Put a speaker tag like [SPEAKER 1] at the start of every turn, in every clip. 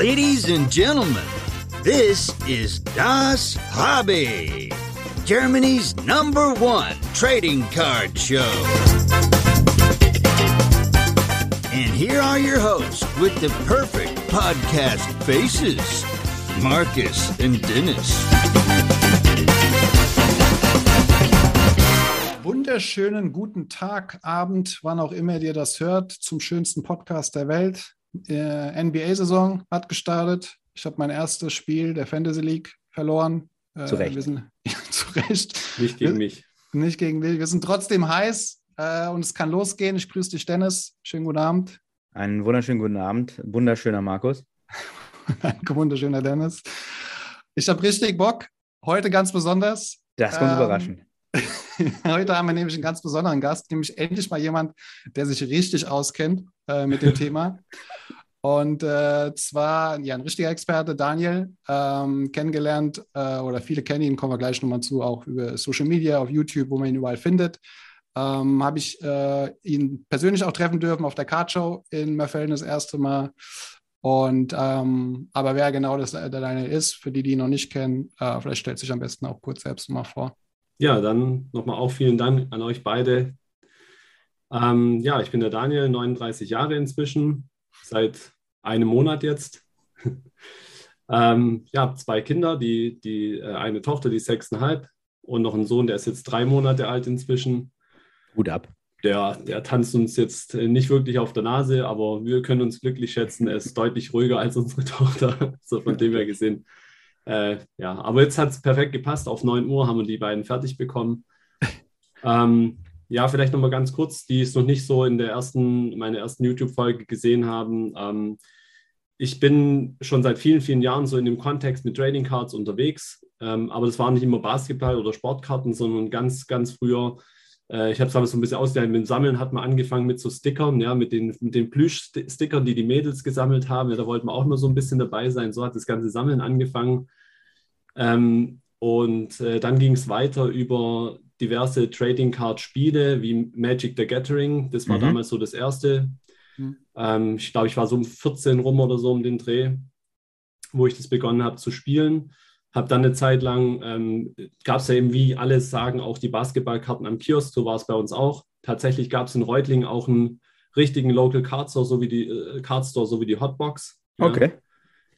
[SPEAKER 1] Ladies and gentlemen, this is Das Hobby, Germany's number one trading card show. And here are your hosts with the perfect podcast faces Marcus and Dennis.
[SPEAKER 2] Wunderschönen guten Tag, Abend, wann auch immer ihr das hört, zum schönsten Podcast der Welt. Äh, NBA-Saison hat gestartet. Ich habe mein erstes Spiel der Fantasy League verloren.
[SPEAKER 3] Äh, zu Recht.
[SPEAKER 2] Wir sind, ja, zu Recht.
[SPEAKER 3] Nicht gegen
[SPEAKER 2] wir,
[SPEAKER 3] mich.
[SPEAKER 2] Nicht gegen dich. Wir sind trotzdem heiß äh, und es kann losgehen. Ich grüße dich, Dennis. Schönen guten Abend.
[SPEAKER 3] Einen wunderschönen guten Abend. Wunderschöner Markus.
[SPEAKER 2] Ein wunderschöner Dennis. Ich habe richtig Bock. Heute ganz besonders.
[SPEAKER 3] Das kommt ähm, überraschend.
[SPEAKER 2] Heute haben wir nämlich einen ganz besonderen Gast, nämlich endlich mal jemand, der sich richtig auskennt äh, mit dem Thema. Und äh, zwar ja, ein richtiger Experte, Daniel, ähm, kennengelernt äh, oder viele kennen ihn, kommen wir gleich nochmal zu, auch über Social Media, auf YouTube, wo man ihn überall findet. Ähm, Habe ich äh, ihn persönlich auch treffen dürfen auf der Card Show in Mörfelden das erste Mal. Und ähm, aber wer genau das, der Daniel ist, für die, die ihn noch nicht kennen, äh, vielleicht stellt sich am besten auch kurz selbst mal vor.
[SPEAKER 4] Ja, dann nochmal auch vielen Dank an euch beide. Ähm, ja, ich bin der Daniel, 39 Jahre inzwischen, seit einem Monat jetzt. ähm, ja, zwei Kinder, die, die, äh, eine Tochter, die ist sechseinhalb und noch einen Sohn, der ist jetzt drei Monate alt inzwischen.
[SPEAKER 3] Gut ab.
[SPEAKER 4] Der, der tanzt uns jetzt äh, nicht wirklich auf der Nase, aber wir können uns glücklich schätzen. Er ist deutlich ruhiger als unsere Tochter, so von dem her gesehen. Äh, ja, aber jetzt hat es perfekt gepasst. Auf 9 Uhr haben wir die beiden fertig bekommen. ähm, ja, vielleicht nochmal ganz kurz, die es noch nicht so in der ersten, meiner ersten YouTube-Folge gesehen haben. Ähm, ich bin schon seit vielen, vielen Jahren so in dem Kontext mit Trading Cards unterwegs. Ähm, aber das waren nicht immer Basketball oder Sportkarten, sondern ganz, ganz früher. Äh, ich habe es aber so ein bisschen ausgelernt. Mit dem Sammeln hat man angefangen mit so Stickern, ja, mit den, mit den Plüsch-Stickern, die die Mädels gesammelt haben. Ja, da wollten wir auch immer so ein bisschen dabei sein. So hat das ganze Sammeln angefangen. Ähm, und äh, dann ging es weiter über diverse Trading Card Spiele wie Magic the Gathering. Das war mhm. damals so das erste. Mhm. Ähm, ich glaube, ich war so um 14 rum oder so um den Dreh, wo ich das begonnen habe zu spielen. Habe dann eine Zeit lang, ähm, gab es ja eben, wie alle sagen, auch die Basketballkarten am Kiosk, so war es bei uns auch. Tatsächlich gab es in Reutlingen auch einen richtigen Local Card Store, so wie die äh, Card Store, so wie die Hotbox.
[SPEAKER 3] Ja. Okay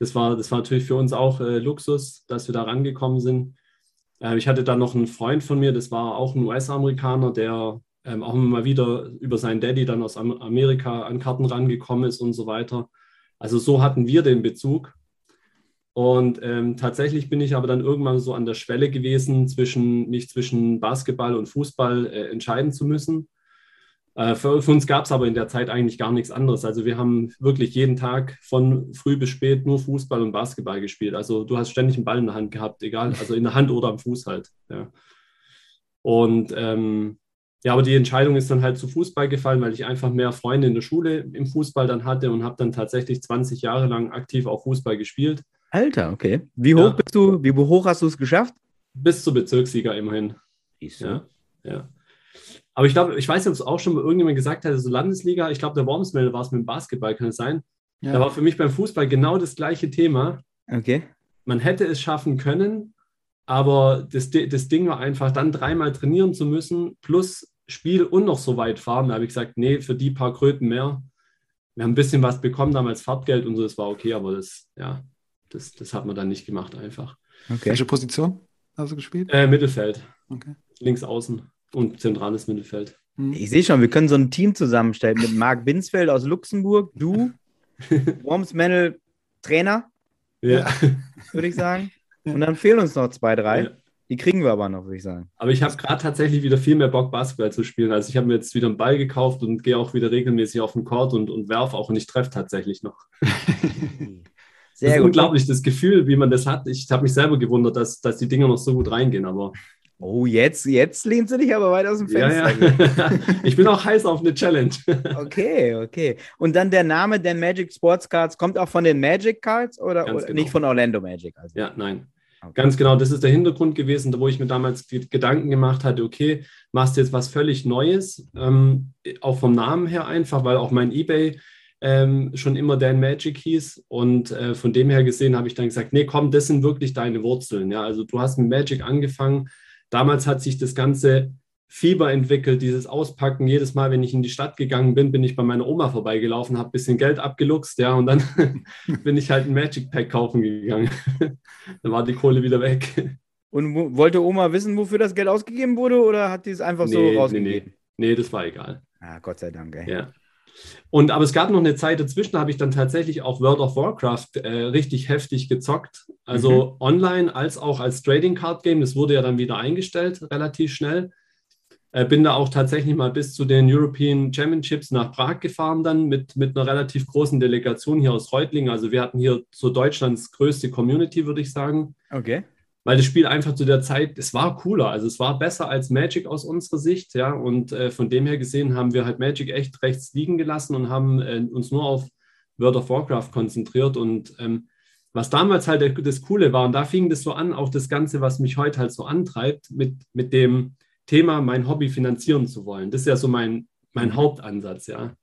[SPEAKER 4] das war, das war natürlich für uns auch äh, Luxus, dass wir da rangekommen sind. Äh, ich hatte dann noch einen Freund von mir, das war auch ein US-Amerikaner, der ähm, auch mal wieder über seinen Daddy dann aus Amerika an Karten rangekommen ist und so weiter. Also so hatten wir den Bezug. Und ähm, tatsächlich bin ich aber dann irgendwann so an der Schwelle gewesen, zwischen, mich zwischen Basketball und Fußball äh, entscheiden zu müssen. Äh, für, für, uns gab es aber in der Zeit eigentlich gar nichts anderes. Also wir haben wirklich jeden Tag von früh bis spät nur Fußball und Basketball gespielt. Also du hast ständig einen Ball in der Hand gehabt, egal, also in der Hand oder am Fuß halt. Ja. Und ähm, ja, aber die Entscheidung ist dann halt zu Fußball gefallen, weil ich einfach mehr Freunde in der Schule im Fußball dann hatte und habe dann tatsächlich 20 Jahre lang aktiv auch Fußball gespielt.
[SPEAKER 3] Alter, okay. Wie hoch ja. bist du, wie hoch hast du es geschafft?
[SPEAKER 4] Bis zur Bezirkssieger immerhin. Ja, ja. Aber ich glaube, ich weiß nicht, ob es auch schon mal irgendjemand gesagt hat, so Landesliga, ich glaube, der Wormsmell war es mit dem Basketball, kann es sein? Ja. Da war für mich beim Fußball genau das gleiche Thema.
[SPEAKER 3] Okay.
[SPEAKER 4] Man hätte es schaffen können, aber das, das Ding war einfach, dann dreimal trainieren zu müssen, plus Spiel und noch so weit fahren. Da habe ich gesagt, nee, für die paar Kröten mehr. Wir haben ein bisschen was bekommen damals, Fahrtgeld und so, das war okay, aber das, ja, das, das hat man dann nicht gemacht einfach.
[SPEAKER 2] Okay. Welche Position hast du gespielt?
[SPEAKER 4] Äh, Mittelfeld. Okay. Links außen und zentrales Mittelfeld.
[SPEAKER 3] Hm. Ich sehe schon, wir können so ein Team zusammenstellen mit Marc Binsfeld aus Luxemburg, du, Worms Mendel, Trainer,
[SPEAKER 4] ja.
[SPEAKER 3] würde ich sagen. Und dann fehlen uns noch zwei, drei. Ja. Die kriegen wir aber noch, würde ich sagen.
[SPEAKER 4] Aber ich habe gerade tatsächlich wieder viel mehr Bock, Basketball zu spielen. Also ich habe mir jetzt wieder einen Ball gekauft und gehe auch wieder regelmäßig auf den Court und, und werfe auch und ich treffe tatsächlich noch. Sehr das ist gut. unglaublich, das Gefühl, wie man das hat. Ich habe mich selber gewundert, dass, dass die Dinger noch so gut reingehen, aber
[SPEAKER 3] Oh, jetzt, jetzt lehnst du dich aber weit aus dem Fenster.
[SPEAKER 4] Ja, ja. ich bin auch heiß auf eine Challenge.
[SPEAKER 3] okay, okay. Und dann der Name der Magic Sports Cards kommt auch von den Magic Cards oder, oder genau. nicht von Orlando Magic?
[SPEAKER 4] Also. Ja, nein. Okay. Ganz genau, das ist der Hintergrund gewesen, wo ich mir damals Gedanken gemacht hatte, okay, machst du jetzt was völlig Neues, ähm, auch vom Namen her einfach, weil auch mein Ebay ähm, schon immer Dan Magic hieß. Und äh, von dem her gesehen habe ich dann gesagt, nee, komm, das sind wirklich deine Wurzeln. Ja, also du hast mit Magic angefangen. Damals hat sich das ganze Fieber entwickelt, dieses Auspacken. Jedes Mal, wenn ich in die Stadt gegangen bin, bin ich bei meiner Oma vorbeigelaufen, habe ein bisschen Geld abgeluchst, ja, und dann bin ich halt ein Magic Pack kaufen gegangen. dann war die Kohle wieder weg.
[SPEAKER 3] Und wollte Oma wissen, wofür das Geld ausgegeben wurde, oder hat die es einfach nee, so rausgegeben?
[SPEAKER 4] Nee, nee. nee, das war egal.
[SPEAKER 3] Ah, Gott sei Dank, ey.
[SPEAKER 4] Ja. Und aber es gab noch eine Zeit dazwischen, da habe ich dann tatsächlich auch World of Warcraft äh, richtig heftig gezockt. Also mhm. online als auch als Trading Card Game. Das wurde ja dann wieder eingestellt, relativ schnell. Äh, bin da auch tatsächlich mal bis zu den European Championships nach Prag gefahren, dann mit, mit einer relativ großen Delegation hier aus Reutlingen. Also wir hatten hier so Deutschlands größte Community, würde ich sagen.
[SPEAKER 3] Okay
[SPEAKER 4] weil das Spiel einfach zu der Zeit, es war cooler, also es war besser als Magic aus unserer Sicht, ja, und äh, von dem her gesehen haben wir halt Magic echt rechts liegen gelassen und haben äh, uns nur auf World of Warcraft konzentriert und ähm, was damals halt das Coole war, und da fing das so an, auch das Ganze, was mich heute halt so antreibt, mit, mit dem Thema, mein Hobby finanzieren zu wollen. Das ist ja so mein, mein. Hauptansatz, ja.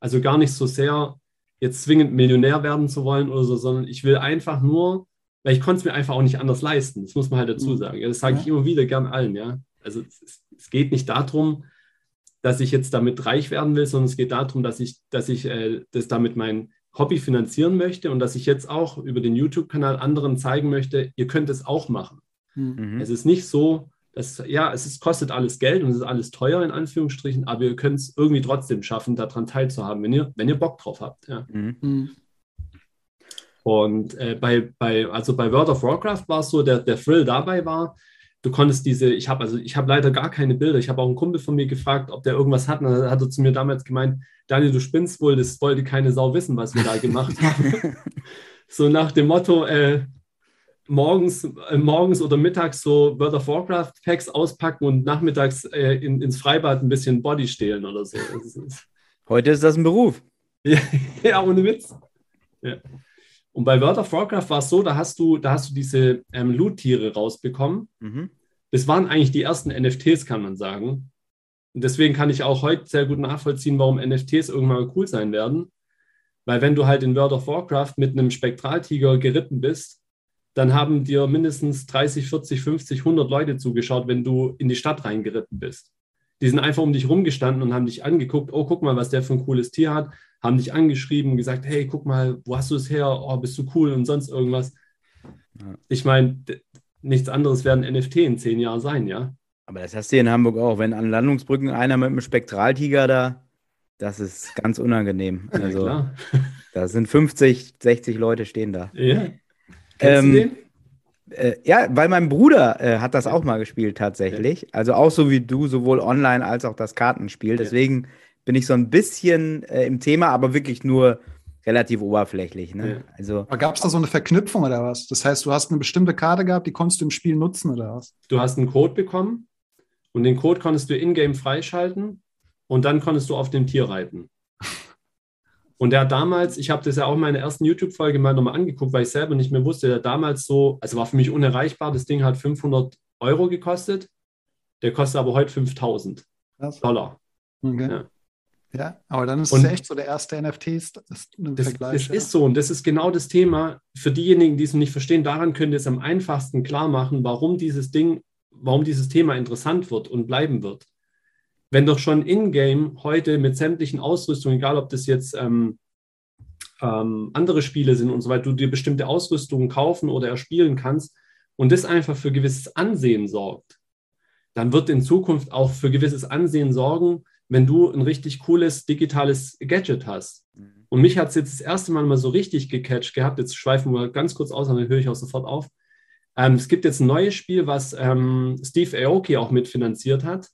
[SPEAKER 4] Also gar nicht so sehr jetzt zwingend Millionär werden zu wollen oder so, sondern ich will einfach nur weil ich konnte es mir einfach auch nicht anders leisten. Das muss man halt dazu mhm. sagen. Das sage ich immer wieder gern allen, ja. Also es, es, geht nicht darum, dass ich jetzt damit reich werden will, sondern es geht darum, dass ich, dass ich äh, das damit mein Hobby finanzieren möchte und dass ich jetzt auch über den YouTube-Kanal anderen zeigen möchte, ihr könnt es auch machen. Mhm. Es ist nicht so, dass, ja, es ist, kostet alles Geld und es ist alles teuer in Anführungsstrichen, aber ihr könnt es irgendwie trotzdem schaffen, daran teilzuhaben, wenn ihr, wenn ihr Bock drauf habt. Ja. Mhm. Und äh, bei, bei, also bei World of Warcraft war es so, der, der Thrill dabei war, du konntest diese, ich habe also ich habe leider gar keine Bilder. Ich habe auch einen Kumpel von mir gefragt, ob der irgendwas hat. Und dann hat er zu mir damals gemeint, Daniel, du spinnst wohl, das wollte keine Sau wissen, was wir da gemacht haben. so nach dem Motto, äh, morgens, äh, morgens oder mittags so World of Warcraft Packs auspacken und nachmittags äh, in, ins Freibad ein bisschen Body stehlen oder so.
[SPEAKER 3] Heute ist das ein Beruf.
[SPEAKER 4] ja, ja, ohne Witz. Ja. Und bei World of Warcraft war es so, da hast du, da hast du diese ähm, Loot-Tiere rausbekommen. Mhm. Das waren eigentlich die ersten NFTs, kann man sagen. Und deswegen kann ich auch heute sehr gut nachvollziehen, warum NFTs irgendwann cool sein werden. Weil wenn du halt in World of Warcraft mit einem Spektraltiger geritten bist, dann haben dir mindestens 30, 40, 50, 100 Leute zugeschaut, wenn du in die Stadt reingeritten bist. Die sind einfach um dich rumgestanden und haben dich angeguckt, oh, guck mal, was der für ein cooles Tier hat haben dich angeschrieben, gesagt, hey, guck mal, wo hast du es her? Oh, bist du cool und sonst irgendwas. Ja. Ich meine, nichts anderes werden NFT in zehn Jahren sein, ja.
[SPEAKER 3] Aber das hast du in Hamburg auch. Wenn an Landungsbrücken einer mit einem Spektraltiger da, das ist ganz unangenehm. Also, ja, da sind 50, 60 Leute stehen da.
[SPEAKER 4] Ja.
[SPEAKER 3] Kennst ähm, du den? Äh, ja, weil mein Bruder äh, hat das auch mal gespielt tatsächlich. Ja. Also auch so wie du, sowohl online als auch das Kartenspiel. Deswegen bin ich so ein bisschen äh, im Thema, aber wirklich nur relativ oberflächlich. Ne? Ja. Also,
[SPEAKER 2] Gab es da so eine Verknüpfung oder was? Das heißt, du hast eine bestimmte Karte gehabt, die konntest du im Spiel nutzen oder was?
[SPEAKER 4] Du hast einen Code bekommen und den Code konntest du in-game freischalten und dann konntest du auf dem Tier reiten. Und der hat damals, ich habe das ja auch in meiner ersten YouTube-Folge mal nochmal angeguckt, weil ich selber nicht mehr wusste, der damals so, also war für mich unerreichbar, das Ding hat 500 Euro gekostet, der kostet aber heute 5000 Dollar.
[SPEAKER 2] Okay. Ja. Ja, aber dann ist und es echt so der erste NFT ist,
[SPEAKER 4] ist ein das, Vergleich. Das ja. ist so und das ist genau das Thema. Für diejenigen, die es nicht verstehen, daran könnt ihr es am einfachsten klar machen, warum dieses Ding, warum dieses Thema interessant wird und bleiben wird. Wenn doch schon in-game heute mit sämtlichen Ausrüstungen, egal ob das jetzt ähm, ähm, andere Spiele sind und so weiter, du dir bestimmte Ausrüstungen kaufen oder erspielen kannst und das einfach für gewisses Ansehen sorgt, dann wird in Zukunft auch für gewisses Ansehen sorgen, wenn du ein richtig cooles digitales Gadget hast. Mhm. Und mich hat es jetzt das erste Mal mal so richtig gecatcht gehabt. Jetzt schweifen wir ganz kurz aus, dann höre ich auch sofort auf. Ähm, es gibt jetzt ein neues Spiel, was ähm, Steve Aoki auch mitfinanziert hat.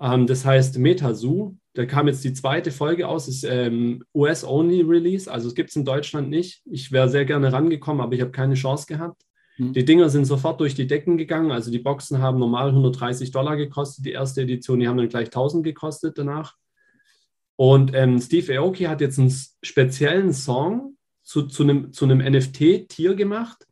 [SPEAKER 4] Ähm, das heißt MetaZoo. Da kam jetzt die zweite Folge aus, ist ähm, US-Only-Release, also es gibt es in Deutschland nicht. Ich wäre sehr gerne rangekommen, aber ich habe keine Chance gehabt. Hm. Die Dinger sind sofort durch die Decken gegangen. Also die Boxen haben normal 130 Dollar gekostet, die erste Edition. Die haben dann gleich 1000 gekostet danach. Und ähm, Steve Aoki hat jetzt einen speziellen Song zu, zu einem, zu einem NFT-Tier gemacht.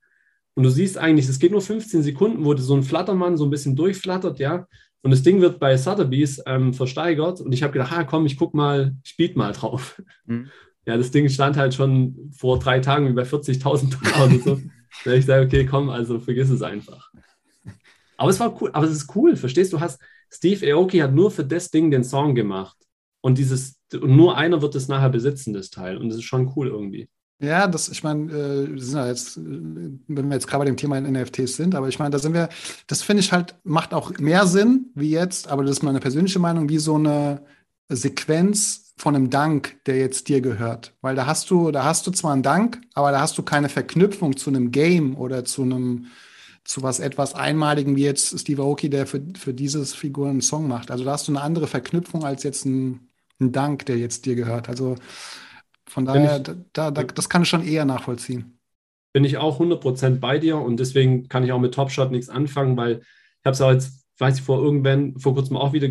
[SPEAKER 4] Und du siehst eigentlich, es geht nur 15 Sekunden, wo so ein Flattermann so ein bisschen durchflattert, ja. Und das Ding wird bei Sotheby's ähm, versteigert und ich habe gedacht, ah, komm, ich guck mal, ich biete mal drauf. Mhm. Ja, das Ding stand halt schon vor drei Tagen über 40.000 Dollar oder so. da ich sage, okay, komm, also vergiss es einfach. Aber es war cool, aber es ist cool, verstehst du? Hast Steve Aoki hat nur für das Ding den Song gemacht und dieses und nur einer wird es nachher besitzen, das Teil und das ist schon cool irgendwie.
[SPEAKER 2] Ja, das, ich meine, äh, jetzt, wenn wir jetzt gerade bei dem Thema NFTs sind, aber ich meine, da sind wir, das finde ich halt, macht auch mehr Sinn wie jetzt, aber das ist meine persönliche Meinung, wie so eine Sequenz von einem Dank, der jetzt dir gehört. Weil da hast du, da hast du zwar einen Dank, aber da hast du keine Verknüpfung zu einem Game oder zu einem, zu was etwas Einmaligen, wie jetzt Steve Aoki, der für, für dieses Figur einen Song macht. Also da hast du eine andere Verknüpfung als jetzt ein, ein Dank, der jetzt dir gehört. Also von daher, ich, da, da, das kann ich schon eher nachvollziehen.
[SPEAKER 4] Bin ich auch 100% bei dir und deswegen kann ich auch mit Top Shot nichts anfangen, weil ich habe es auch jetzt, weiß ich, vor irgendwann, vor kurzem auch wieder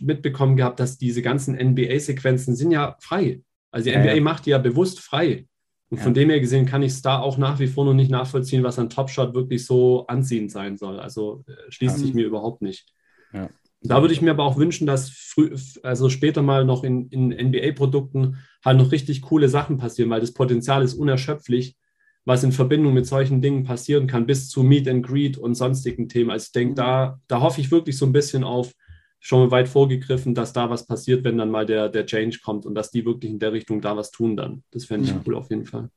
[SPEAKER 4] mitbekommen gehabt, dass diese ganzen NBA-Sequenzen sind ja frei. Also die ja, NBA ja. macht die ja bewusst frei. Und ja. von dem her gesehen kann ich es da auch nach wie vor noch nicht nachvollziehen, was an Top Shot wirklich so anziehend sein soll. Also äh, schließt sich mir überhaupt nicht. Ja. Da würde ich mir aber auch wünschen, dass früh, also später mal noch in, in NBA-Produkten halt noch richtig coole Sachen passieren, weil das Potenzial ist unerschöpflich, was in Verbindung mit solchen Dingen passieren kann, bis zu Meet and Greet und sonstigen Themen. Also ich denke, da, da hoffe ich wirklich so ein bisschen auf, schon mal weit vorgegriffen, dass da was passiert, wenn dann mal der, der Change kommt und dass die wirklich in der Richtung da was tun dann. Das fände ich ja. cool auf jeden Fall.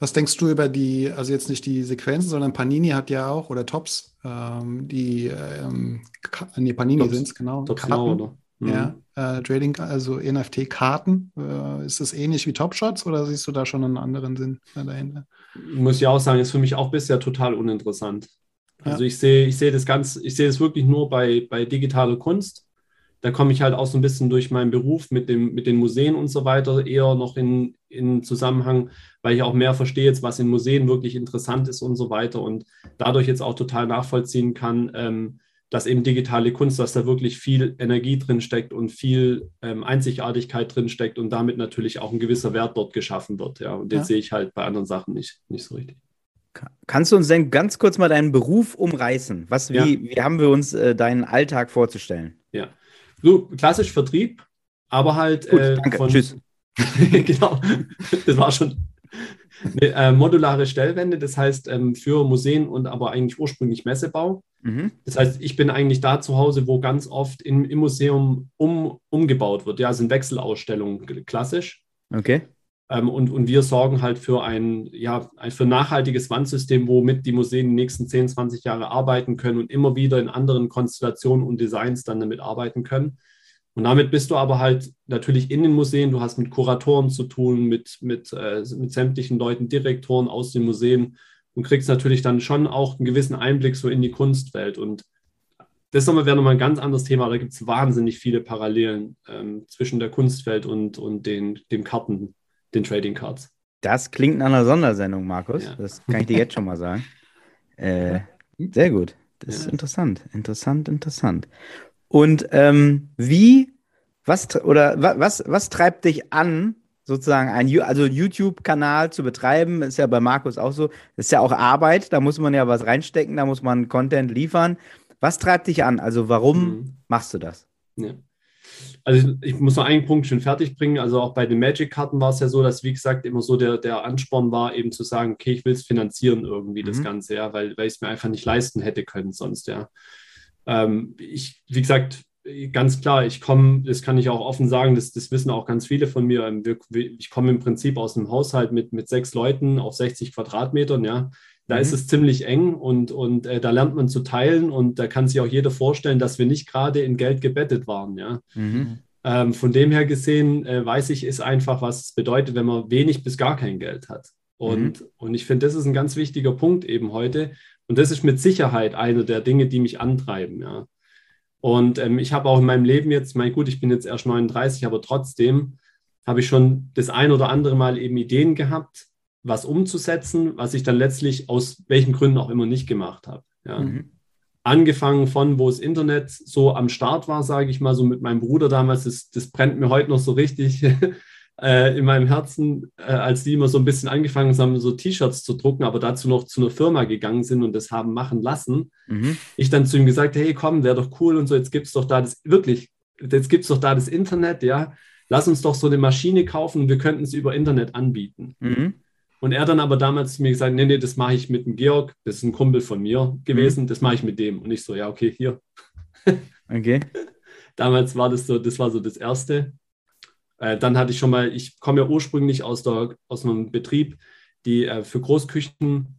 [SPEAKER 2] Was denkst du über die, also jetzt nicht die Sequenzen, sondern Panini hat ja auch, oder Tops, ähm, die, ähm, nee, Panini sind es, genau. Tops Karten, genau, oder? Mhm. Ja, äh, Trading, also NFT-Karten. Äh, ist das ähnlich wie Top Shots oder siehst du da schon einen anderen Sinn dahinter?
[SPEAKER 4] Muss ich auch sagen, ist für mich auch bisher total uninteressant. Also ja. ich sehe, ich sehe das ganz, ich sehe das wirklich nur bei, bei digitaler Kunst da komme ich halt auch so ein bisschen durch meinen Beruf mit, dem, mit den Museen und so weiter eher noch in, in Zusammenhang, weil ich auch mehr verstehe jetzt, was in Museen wirklich interessant ist und so weiter und dadurch jetzt auch total nachvollziehen kann, ähm, dass eben digitale Kunst, dass da wirklich viel Energie drin steckt und viel ähm, Einzigartigkeit drin steckt und damit natürlich auch ein gewisser Wert dort geschaffen wird. Ja, und den ja. sehe ich halt bei anderen Sachen nicht, nicht so richtig.
[SPEAKER 3] Kannst du uns denn ganz kurz mal deinen Beruf umreißen? Was, wie, ja. wie haben wir uns äh, deinen Alltag vorzustellen?
[SPEAKER 4] Ja, so klassisch Vertrieb, aber halt.
[SPEAKER 3] Gut, äh, danke. Von, Tschüss.
[SPEAKER 4] genau, das war schon. Eine, äh, modulare Stellwände, das heißt ähm, für Museen und aber eigentlich ursprünglich Messebau. Mhm. Das heißt, ich bin eigentlich da zu Hause, wo ganz oft in, im Museum um, umgebaut wird. Ja, sind Wechselausstellungen klassisch.
[SPEAKER 3] Okay.
[SPEAKER 4] Ähm, und, und wir sorgen halt für ein, ja, für ein nachhaltiges Wandsystem, womit die Museen die nächsten 10, 20 Jahre arbeiten können und immer wieder in anderen Konstellationen und Designs dann damit arbeiten können. Und damit bist du aber halt natürlich in den Museen, du hast mit Kuratoren zu tun, mit, mit, äh, mit sämtlichen Leuten, Direktoren aus den Museen und kriegst natürlich dann schon auch einen gewissen Einblick so in die Kunstwelt. Und das wäre nochmal ein ganz anderes Thema. Da gibt es wahnsinnig viele Parallelen ähm, zwischen der Kunstwelt und, und den, dem Karten, den Trading Cards.
[SPEAKER 3] Das klingt nach einer Sondersendung, Markus. Ja. Das kann ich dir jetzt schon mal sagen. Äh, sehr gut. Das ist interessant. Interessant, interessant. Und ähm, wie, was oder was, was treibt dich an, sozusagen ein also YouTube-Kanal zu betreiben? Ist ja bei Markus auch so. Das ist ja auch Arbeit, da muss man ja was reinstecken, da muss man Content liefern. Was treibt dich an? Also warum mhm. machst du das?
[SPEAKER 4] Ja. Also ich muss noch einen Punkt schon fertig bringen. Also auch bei den Magic-Karten war es ja so, dass, wie gesagt, immer so der, der Ansporn war, eben zu sagen, okay, ich will es finanzieren irgendwie, mhm. das Ganze, ja, weil, weil ich es mir einfach nicht leisten hätte können sonst, ja. Ähm, ich, wie gesagt, ganz klar, ich komme, das kann ich auch offen sagen, das, das wissen auch ganz viele von mir. Ähm, ich komme im Prinzip aus einem Haushalt mit, mit sechs Leuten auf 60 Quadratmetern, ja. Da mhm. ist es ziemlich eng und, und äh, da lernt man zu teilen und da kann sich auch jeder vorstellen, dass wir nicht gerade in Geld gebettet waren. Ja? Mhm. Ähm, von dem her gesehen äh, weiß ich, ist einfach, was es bedeutet, wenn man wenig bis gar kein Geld hat. Und, mhm. und ich finde, das ist ein ganz wichtiger Punkt eben heute. Und das ist mit Sicherheit eine der Dinge, die mich antreiben. Ja? Und ähm, ich habe auch in meinem Leben jetzt, mein gut, ich bin jetzt erst 39, aber trotzdem habe ich schon das ein oder andere Mal eben Ideen gehabt, was umzusetzen, was ich dann letztlich aus welchen Gründen auch immer nicht gemacht habe. Ja. Mhm. Angefangen von, wo das Internet so am Start war, sage ich mal, so mit meinem Bruder damals, das, das brennt mir heute noch so richtig. äh, in meinem Herzen, äh, als die immer so ein bisschen angefangen haben, so T-Shirts zu drucken, aber dazu noch zu einer Firma gegangen sind und das haben machen lassen,
[SPEAKER 3] Mhm.
[SPEAKER 4] ich dann zu ihm gesagt, hey, komm, wäre doch cool und so, jetzt gibt es doch da das, wirklich, jetzt gibt es doch da das Internet, ja, lass uns doch so eine Maschine kaufen und wir könnten es über Internet anbieten.
[SPEAKER 3] Mhm.
[SPEAKER 4] Und er dann aber damals zu mir gesagt, nee, nee, das mache ich mit dem Georg, das ist ein Kumpel von mir gewesen,
[SPEAKER 3] Mhm.
[SPEAKER 4] das mache ich mit dem. Und ich so, ja, okay, hier.
[SPEAKER 3] Okay.
[SPEAKER 4] Damals war das so, das war so das Erste. Äh, dann hatte ich schon mal, ich komme ja ursprünglich aus, der, aus einem Betrieb, die äh, für Großküchen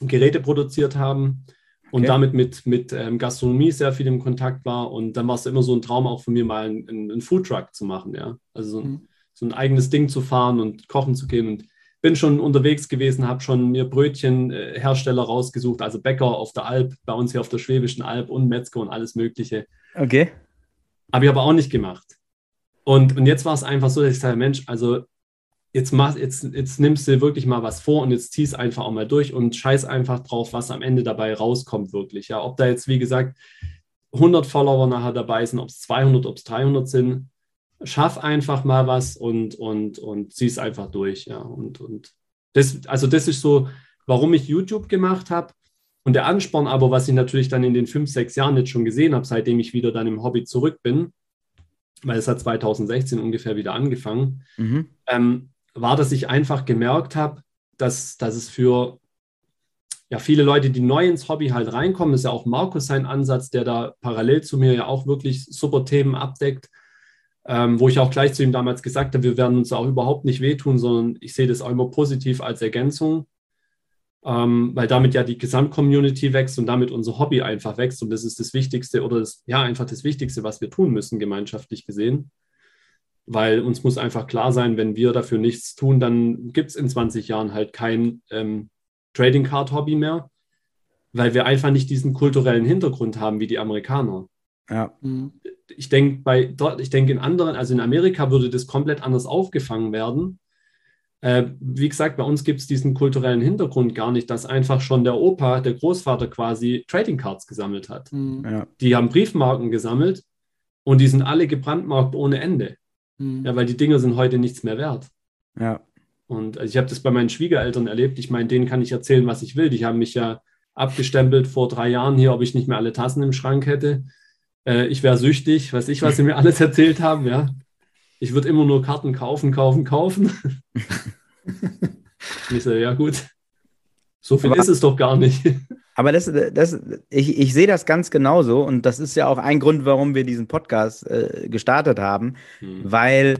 [SPEAKER 4] Geräte produziert haben und
[SPEAKER 3] Okay.
[SPEAKER 4] damit mit, mit ähm, Gastronomie sehr viel im Kontakt war. Und dann war es immer so ein Traum auch von mir, mal einen, einen Foodtruck zu machen, ja. Also so ein,
[SPEAKER 2] Mhm.
[SPEAKER 4] so ein eigenes Ding zu fahren und kochen zu gehen. Und bin schon unterwegs gewesen, habe schon mir Brötchenhersteller Hersteller rausgesucht, also Bäcker auf der Alp, bei uns hier auf der Schwäbischen Alb und Metzger und alles Mögliche.
[SPEAKER 3] Okay.
[SPEAKER 4] Habe ich aber auch nicht gemacht. Und, und jetzt war es einfach so, dass ich sage, Mensch, also jetzt, mach, jetzt, jetzt nimmst du wirklich mal was vor und jetzt ziehst einfach auch mal durch und scheiß einfach drauf, was am Ende dabei rauskommt wirklich. Ja, ob da jetzt, wie gesagt, 100 Follower nachher dabei sind, ob es 200, ob es 300 sind, schaff einfach mal was und, und, und zieh es einfach durch. Ja, und, und das, also das ist so, warum ich YouTube gemacht habe. Und der Ansporn aber, was ich natürlich dann in den fünf, sechs Jahren jetzt schon gesehen habe, seitdem ich wieder dann im Hobby zurück bin, weil es hat 2016 ungefähr wieder angefangen,
[SPEAKER 3] Mhm.
[SPEAKER 4] ähm, war, dass ich einfach gemerkt habe, dass, dass es für ja, viele Leute, die neu ins Hobby halt reinkommen, ist ja auch Markus sein Ansatz, der da parallel zu mir ja auch wirklich super Themen abdeckt, ähm, wo ich auch gleich zu ihm damals gesagt habe, wir werden uns auch überhaupt nicht wehtun, sondern ich sehe das auch immer positiv als Ergänzung, ähm, weil damit ja die Gesamtcommunity wächst und damit unser Hobby einfach wächst und das ist das Wichtigste oder das, ja, einfach das Wichtigste, was wir tun müssen, gemeinschaftlich gesehen weil uns muss einfach klar sein, wenn wir dafür nichts tun, dann gibt es in 20 Jahren halt kein ähm, Trading Card Hobby mehr, weil wir einfach nicht diesen kulturellen Hintergrund haben wie die Amerikaner.
[SPEAKER 3] Ja.
[SPEAKER 2] Mhm.
[SPEAKER 4] Ich denke bei dort, ich denke in anderen, also in Amerika würde das komplett anders aufgefangen werden. Äh, wie gesagt, bei uns gibt es diesen kulturellen Hintergrund gar nicht, dass einfach schon der Opa, der Großvater quasi Trading Cards gesammelt hat.
[SPEAKER 2] Mhm.
[SPEAKER 3] Ja.
[SPEAKER 4] Die haben Briefmarken gesammelt und die sind alle gebrandmarkt ohne Ende.
[SPEAKER 2] Mhm.
[SPEAKER 4] Ja, weil die Dinger sind heute nichts mehr wert.
[SPEAKER 3] Ja.
[SPEAKER 4] Und also ich habe das bei meinen Schwiegereltern erlebt. Ich meine, denen kann ich erzählen, was ich will. Die haben mich ja abgestempelt vor drei Jahren hier, ob ich nicht mehr alle Tassen im Schrank hätte. Äh, ich wäre süchtig, weiß ich, was sie mir alles erzählt haben, ja. Ich würde immer nur Karten kaufen, kaufen, kaufen. Ich so, ja gut. So viel
[SPEAKER 3] Aber-
[SPEAKER 4] ist es doch gar nicht.
[SPEAKER 3] Aber das, das, ich, ich sehe das ganz genauso und das ist ja auch ein Grund, warum wir diesen Podcast äh, gestartet haben,
[SPEAKER 4] Hm.
[SPEAKER 3] weil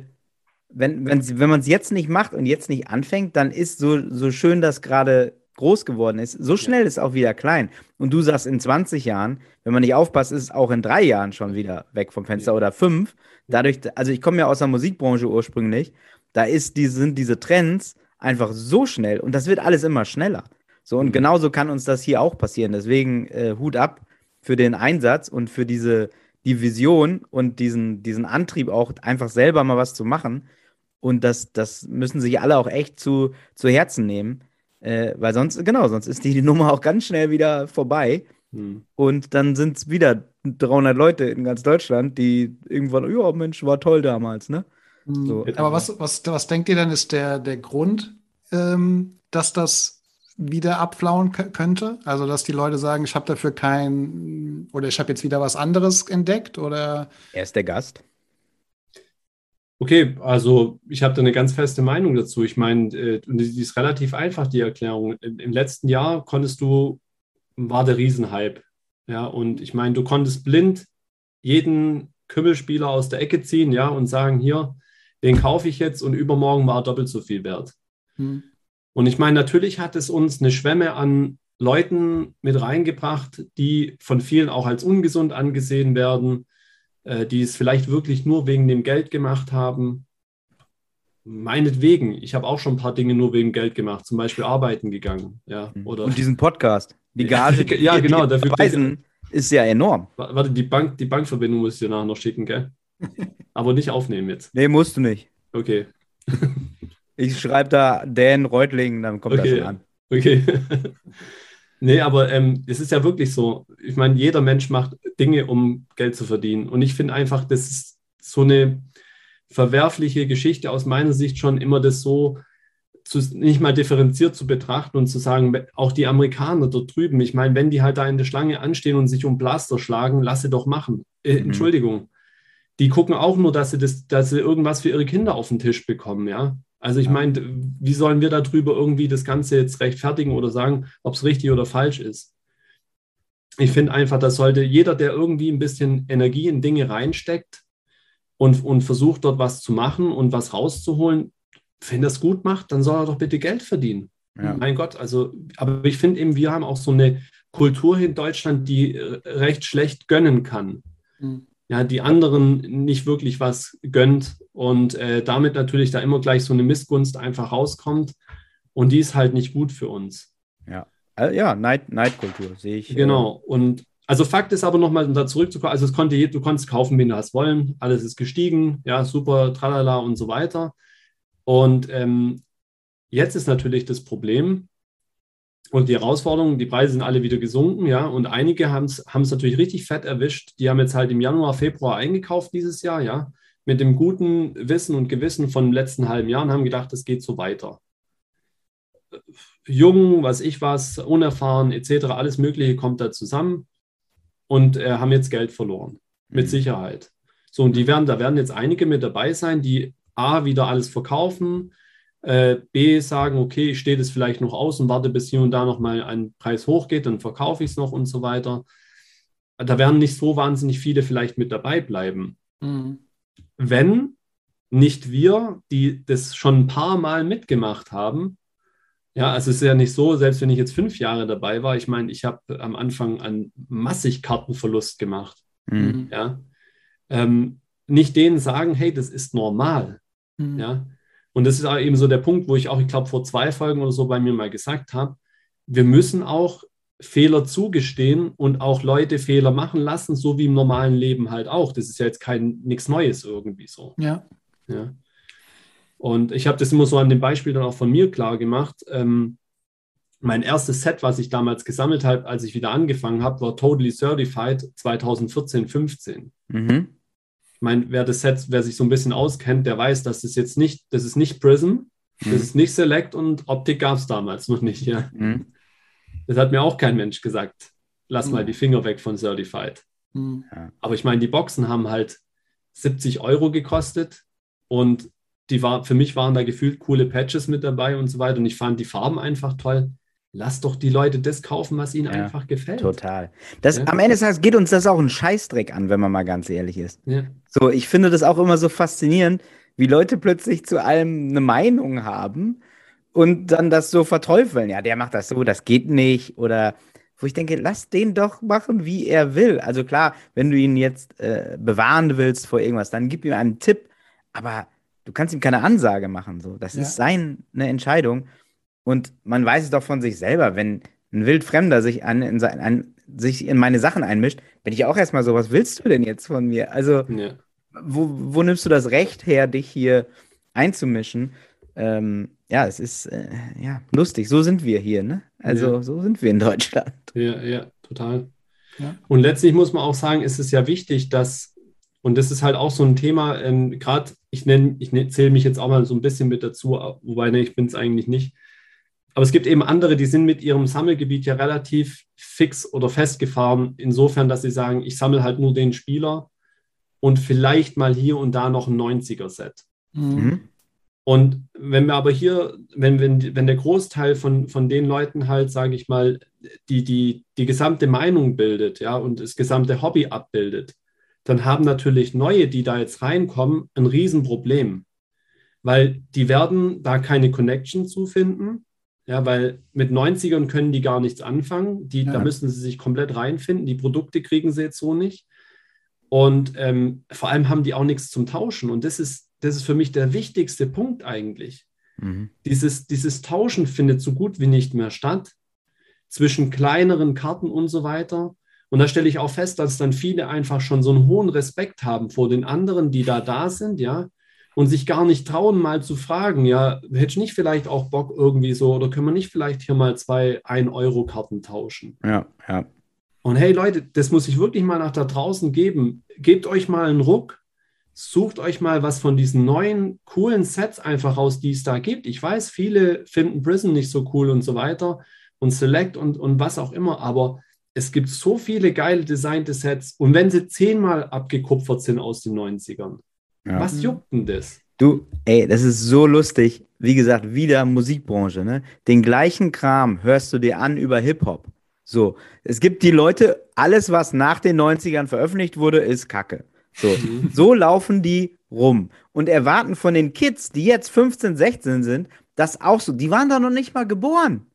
[SPEAKER 3] wenn, wenn man es jetzt nicht macht und jetzt nicht anfängt, dann ist so, so schön das gerade groß geworden ist, so schnell ist auch wieder klein. Und du sagst in 20 Jahren, wenn man nicht aufpasst, ist es auch in drei Jahren schon wieder weg vom Fenster
[SPEAKER 4] Ja.
[SPEAKER 3] oder fünf. Dadurch, also ich komme ja aus der Musikbranche ursprünglich, da ist die, sind diese Trends einfach so schnell und das wird alles immer schneller. So, und
[SPEAKER 4] Mhm.
[SPEAKER 3] genauso kann uns das hier auch passieren. Deswegen äh, Hut ab für den Einsatz und für diese die Vision und diesen, diesen Antrieb auch einfach selber mal was zu machen. Und das, das müssen sich alle auch echt zu, zu Herzen nehmen. Äh, weil sonst, genau, sonst ist die Nummer auch ganz schnell wieder vorbei.
[SPEAKER 4] Hm.
[SPEAKER 3] Und dann sind es wieder 300 Leute in ganz Deutschland, die irgendwann, ja, Mensch, war toll damals, ne?
[SPEAKER 2] Mhm.
[SPEAKER 3] So.
[SPEAKER 2] Aber was, was, was denkt ihr denn, ist der, der Grund, ähm, dass das wieder abflauen kö- könnte? Also, dass die Leute sagen, ich habe dafür kein, oder ich habe jetzt wieder was anderes entdeckt, oder?
[SPEAKER 3] Er ist der Gast.
[SPEAKER 4] Okay, also ich habe da eine ganz feste Meinung dazu. Ich meine, äh, die ist relativ einfach, die Erklärung. Im, Im letzten Jahr konntest du, war der Riesenhype. Ja, und ich meine, du konntest blind jeden Kümmelspieler aus der Ecke ziehen, ja, und sagen, hier, den kaufe ich jetzt und übermorgen war er doppelt so viel wert.
[SPEAKER 2] Hm.
[SPEAKER 4] Und ich meine, natürlich hat es uns eine Schwemme an Leuten mit reingebracht, die von vielen auch als ungesund angesehen werden, äh, die es vielleicht wirklich nur wegen dem Geld gemacht haben. Meinetwegen, ich habe auch schon ein paar Dinge nur wegen Geld gemacht, zum Beispiel arbeiten gegangen, ja, oder
[SPEAKER 3] Und diesen Podcast. Die
[SPEAKER 4] Ja,
[SPEAKER 3] Gage, die,
[SPEAKER 4] ja, genau, dafür-
[SPEAKER 3] verweisen, ist ja enorm.
[SPEAKER 4] warte, die Bank, die Bankverbindung muss ich dir nachher noch schicken, gell? Aber nicht aufnehmen jetzt.
[SPEAKER 3] Nee, musst du nicht.
[SPEAKER 4] Okay,
[SPEAKER 3] Ich schreibe da Dan Reutling, dann kommt
[SPEAKER 4] Okay.
[SPEAKER 3] das schon an.
[SPEAKER 4] okay. Nee, aber ähm, es ist ja wirklich so. Ich meine, jeder Mensch macht Dinge, um Geld zu verdienen. Und ich finde einfach, das ist so eine, verwerfliche Geschichte aus meiner Sicht schon immer das so zu, nicht mal differenziert zu betrachten und zu sagen, auch die Amerikaner dort drüben, ich meine, wenn die halt da in der Schlange anstehen und sich um Blaster schlagen, lasse doch machen. Äh, mhm. Entschuldigung. Die gucken auch nur, dass sie, das, dass sie irgendwas für ihre Kinder auf den Tisch bekommen, ja. Also ich meine, wie sollen wir darüber irgendwie das Ganze jetzt rechtfertigen oder sagen, ob es richtig oder falsch ist? Ich finde einfach, dass sollte jeder, der irgendwie ein bisschen Energie in Dinge reinsteckt und, und versucht dort was zu machen und was rauszuholen, wenn das gut macht, dann soll er doch bitte Geld verdienen. Ja. Mein Gott, also, aber ich finde eben, wir haben auch so eine Kultur in Deutschland, die recht schlecht gönnen kann. Mhm. Ja, die anderen nicht wirklich was gönnt und äh, damit natürlich da immer gleich so eine Missgunst einfach rauskommt. Und die ist halt nicht gut für uns.
[SPEAKER 3] Ja, äh, ja Neid, Neidkultur sehe ich.
[SPEAKER 4] Genau. Äh, und also Fakt ist aber nochmal, um da zurückzukommen, also es konnte, du konntest kaufen, wen du hast wollen, alles ist gestiegen, ja, super, tralala und so weiter. Und ähm, jetzt ist natürlich das Problem und die Herausforderung, die Preise sind alle wieder gesunken, ja, und einige haben es natürlich richtig fett erwischt. Die haben jetzt halt im Januar, Februar eingekauft dieses Jahr, ja, mit dem guten Wissen und Gewissen von dem letzten halben Jahr und haben gedacht, es geht so weiter. Jung, was ich was, unerfahren etc., alles Mögliche kommt da zusammen und äh, haben jetzt Geld verloren, mit mhm. Sicherheit. So, und die werden, da werden jetzt einige mit dabei sein, die A, wieder alles verkaufen, äh, B, sagen, okay, ich stehe das vielleicht noch aus und warte, bis hier und da nochmal ein Preis hochgeht, dann verkaufe ich es noch und so weiter. Da werden nicht so wahnsinnig viele vielleicht mit dabei bleiben. Mhm. Wenn nicht wir, die das schon ein paar Mal mitgemacht haben, ja, also es ist ja nicht so, selbst wenn ich jetzt fünf Jahre dabei war, ich meine, ich habe am Anfang einen massig Kartenverlust gemacht. Mhm. Ja. Ähm, nicht denen sagen, hey, das ist normal. Mhm. Ja. Und das ist auch eben so der Punkt, wo ich auch, ich glaube, vor zwei Folgen oder so bei mir mal gesagt habe, wir müssen auch Fehler zugestehen und auch Leute Fehler machen lassen, so wie im normalen Leben halt auch. Das ist ja jetzt kein nichts Neues irgendwie so.
[SPEAKER 2] Ja.
[SPEAKER 4] ja. Und ich habe das immer so an dem Beispiel dann auch von mir klar gemacht. Ähm, mein erstes Set, was ich damals gesammelt habe, als ich wieder angefangen habe, war Totally Certified 2014, 15. Mhm meine, wer das Set, wer sich so ein bisschen auskennt, der weiß, dass das jetzt nicht, das ist nicht Prism, mhm. das ist nicht Select und Optik gab es damals noch nicht. Ja. Mhm. Das hat mir auch kein Mensch gesagt. Lass mhm. mal die Finger weg von Certified. Mhm. Aber ich meine, die Boxen haben halt 70 Euro gekostet und die war, für mich waren da gefühlt coole Patches mit dabei und so weiter. Und ich fand die Farben einfach toll lass doch die Leute das kaufen, was ihnen ja, einfach gefällt.
[SPEAKER 3] Total. Das, ja. Am Ende des Tages geht uns das auch einen Scheißdreck an, wenn man mal ganz ehrlich ist. Ja. So, ich finde das auch immer so faszinierend, wie Leute plötzlich zu allem eine Meinung haben und dann das so verteufeln. Ja, der macht das so, das geht nicht. Oder wo ich denke, lass den doch machen, wie er will. Also klar, wenn du ihn jetzt äh, bewahren willst vor irgendwas, dann gib ihm einen Tipp. Aber du kannst ihm keine Ansage machen. So. Das ist seine Entscheidung. Und man weiß es doch von sich selber, wenn ein Wildfremder sich, an, in, sein, an, sich in meine Sachen einmischt, bin ich auch erstmal so, was willst du denn jetzt von mir? Also, ja. wo, wo nimmst du das Recht her, dich hier einzumischen? Ähm, ja, es ist äh, ja lustig. So sind wir hier, ne? Also, ja. so sind wir in Deutschland.
[SPEAKER 4] Ja, ja, total. Ja. Und letztlich muss man auch sagen, ist es ja wichtig, dass, und das ist halt auch so ein Thema, ähm, gerade ich nenne, ich zähle mich jetzt auch mal so ein bisschen mit dazu, wobei ne, ich bin es eigentlich nicht aber es gibt eben andere, die sind mit ihrem Sammelgebiet ja relativ fix oder festgefahren, insofern, dass sie sagen, ich sammle halt nur den Spieler und vielleicht mal hier und da noch ein 90er-Set. Mhm. Und wenn wir aber hier, wenn, wenn, wenn der Großteil von, von den Leuten halt, sage ich mal, die, die, die gesamte Meinung bildet, ja, und das gesamte Hobby abbildet, dann haben natürlich neue, die da jetzt reinkommen, ein Riesenproblem. Weil die werden da keine Connection zu finden ja, weil mit 90ern können die gar nichts anfangen. Die, ja. Da müssen sie sich komplett reinfinden. Die Produkte kriegen sie jetzt so nicht. Und ähm, vor allem haben die auch nichts zum Tauschen. Und das ist, das ist für mich der wichtigste Punkt eigentlich. Mhm. Dieses, dieses Tauschen findet so gut wie nicht mehr statt zwischen kleineren Karten und so weiter. Und da stelle ich auch fest, dass dann viele einfach schon so einen hohen Respekt haben vor den anderen, die da da sind, ja, und sich gar nicht trauen, mal zu fragen, ja, hätte ich nicht vielleicht auch Bock irgendwie so oder können wir nicht vielleicht hier mal zwei 1-Euro-Karten tauschen?
[SPEAKER 3] Ja, ja.
[SPEAKER 4] Und hey Leute, das muss ich wirklich mal nach da draußen geben. Gebt euch mal einen Ruck, sucht euch mal was von diesen neuen, coolen Sets einfach raus, die es da gibt. Ich weiß, viele finden Prison nicht so cool und so weiter und Select und, und was auch immer, aber es gibt so viele geile designte Sets und wenn sie zehnmal abgekupfert sind aus den 90ern, ja. was juckt denn das?
[SPEAKER 3] Du, ey, das ist so lustig. Wie gesagt, wieder Musikbranche, ne? Den gleichen Kram hörst du dir an über Hip-Hop. So, es gibt die Leute, alles, was nach den 90ern veröffentlicht wurde, ist Kacke. So, mhm. so laufen die rum und erwarten von den Kids, die jetzt 15, 16 sind, das auch so. Die waren da noch nicht mal geboren.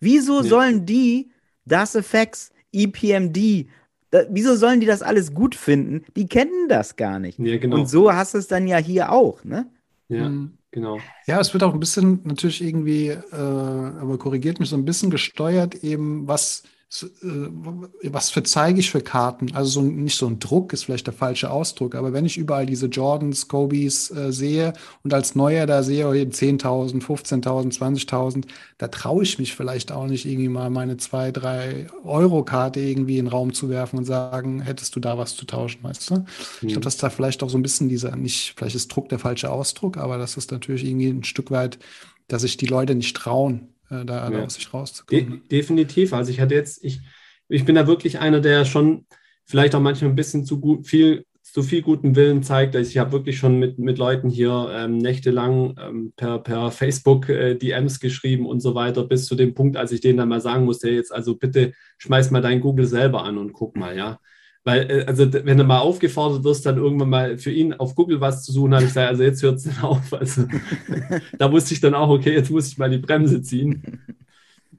[SPEAKER 3] Wieso nee. sollen die Das Effects, EPMD, da, wieso sollen die das alles gut finden? Die kennen das gar nicht. Ja, genau. Und so hast du es dann ja hier auch, ne?
[SPEAKER 4] Ja, mhm. genau.
[SPEAKER 2] Ja, es wird auch ein bisschen natürlich irgendwie, äh, aber korrigiert mich so ein bisschen gesteuert, eben was was für zeige ich für Karten? Also so, nicht so ein Druck ist vielleicht der falsche Ausdruck, aber wenn ich überall diese Jordans, Kobe's äh, sehe und als Neuer da sehe, 10.000, 15.000, 20.000, da traue ich mich vielleicht auch nicht irgendwie mal meine 2, 3 Euro Karte irgendwie in den Raum zu werfen und sagen, hättest du da was zu tauschen, weißt du? Mhm. Ich glaube, dass da vielleicht auch so ein bisschen dieser, nicht, vielleicht ist Druck der falsche Ausdruck, aber das ist natürlich irgendwie ein Stück weit, dass sich die Leute nicht trauen, äh, da ja. aus sich rauszukommen.
[SPEAKER 4] De definitiv. Also ich hatte jetzt, ich, ich bin da wirklich einer, der schon vielleicht auch manchmal ein bisschen zu gut, viel, zu viel guten Willen zeigt. Also ich habe wirklich schon mit, mit Leuten hier ähm, nächtelang ähm, per, per Facebook äh, DMs geschrieben und so weiter, bis zu dem Punkt, als ich denen dann mal sagen musste, jetzt also bitte schmeiß mal dein Google selber an und guck mal, ja. Weil, äh, also, wenn du mal aufgefordert wirst, dann irgendwann mal für ihn auf Google was zu suchen, habe ich gesagt, also jetzt hört es dann auf. Also, da wusste ich dann auch, okay, jetzt muss ich mal die Bremse ziehen.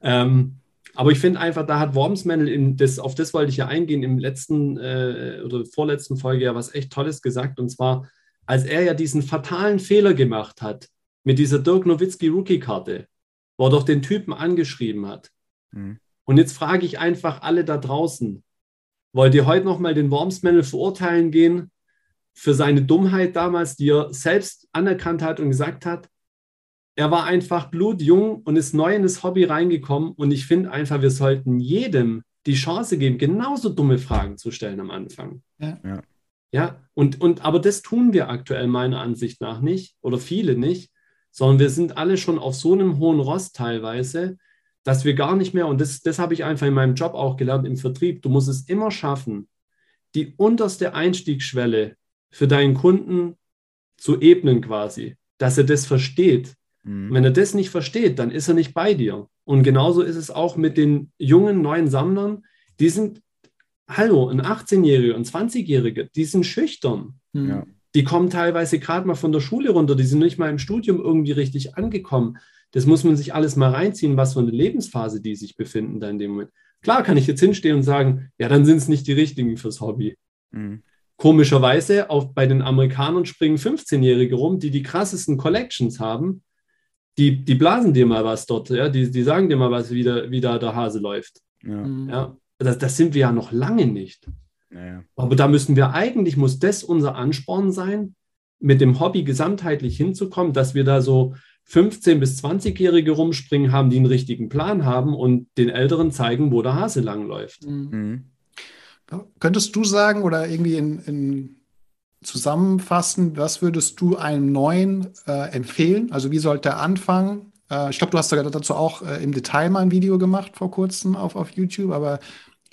[SPEAKER 4] Ähm, aber ich finde einfach, da hat Wormsmännel, in das, auf das wollte ich ja eingehen, im letzten äh, oder vorletzten Folge ja was echt Tolles gesagt. Und zwar, als er ja diesen fatalen Fehler gemacht hat mit dieser Dirk Nowitzki Rookie-Karte, wo er doch den Typen angeschrieben hat. Mhm. Und jetzt frage ich einfach alle da draußen, Wollt ihr heute nochmal den Wormsmännel verurteilen gehen für seine Dummheit damals, die er selbst anerkannt hat und gesagt hat? Er war einfach blutjung und ist neu in das Hobby reingekommen. Und ich finde einfach, wir sollten jedem die Chance geben, genauso dumme Fragen zu stellen am Anfang. Ja. ja. ja. und, und aber das tun wir aktuell meiner Ansicht nach nicht oder viele nicht, sondern wir sind alle schon auf so einem hohen Rost teilweise, dass wir gar nicht mehr, und das, das habe ich einfach in meinem Job auch gelernt im Vertrieb, du musst es immer schaffen, die unterste Einstiegsschwelle für deinen Kunden zu ebnen quasi, dass er das versteht. Mhm. Wenn er das nicht versteht, dann ist er nicht bei dir. Und genauso ist es auch mit den jungen, neuen Sammlern. Die sind, hallo, ein 18-Jähriger, ein 20-Jähriger, die sind schüchtern. Mhm. Ja. Die kommen teilweise gerade mal von der Schule runter, die sind nicht mal im Studium irgendwie richtig angekommen. Das muss man sich alles mal reinziehen, was für eine Lebensphase die sich befinden da in dem Moment. Klar kann ich jetzt hinstehen und sagen, ja, dann sind es nicht die richtigen fürs Hobby. Mhm. Komischerweise, auch bei den Amerikanern springen 15-Jährige rum, die die krassesten Collections haben. Die, die blasen dir mal was dort, ja? die, die sagen dir mal was, wie, da, wie da der Hase läuft. Ja. Mhm. ja? Das, das, sind wir ja noch lange nicht. Ja. Aber da müssen wir eigentlich, muss das unser Ansporn sein, mit dem Hobby gesamtheitlich hinzukommen, dass wir da so 15- bis 20-Jährige rumspringen haben, die einen richtigen Plan haben und den Älteren zeigen, wo der Hase langläuft. Mhm.
[SPEAKER 2] Könntest du sagen oder irgendwie in, in zusammenfassen, was würdest du einem Neuen äh, empfehlen? Also wie sollte er anfangen? Äh, ich glaube, du hast dazu auch äh, im Detail mal ein Video gemacht vor kurzem auf, auf YouTube, aber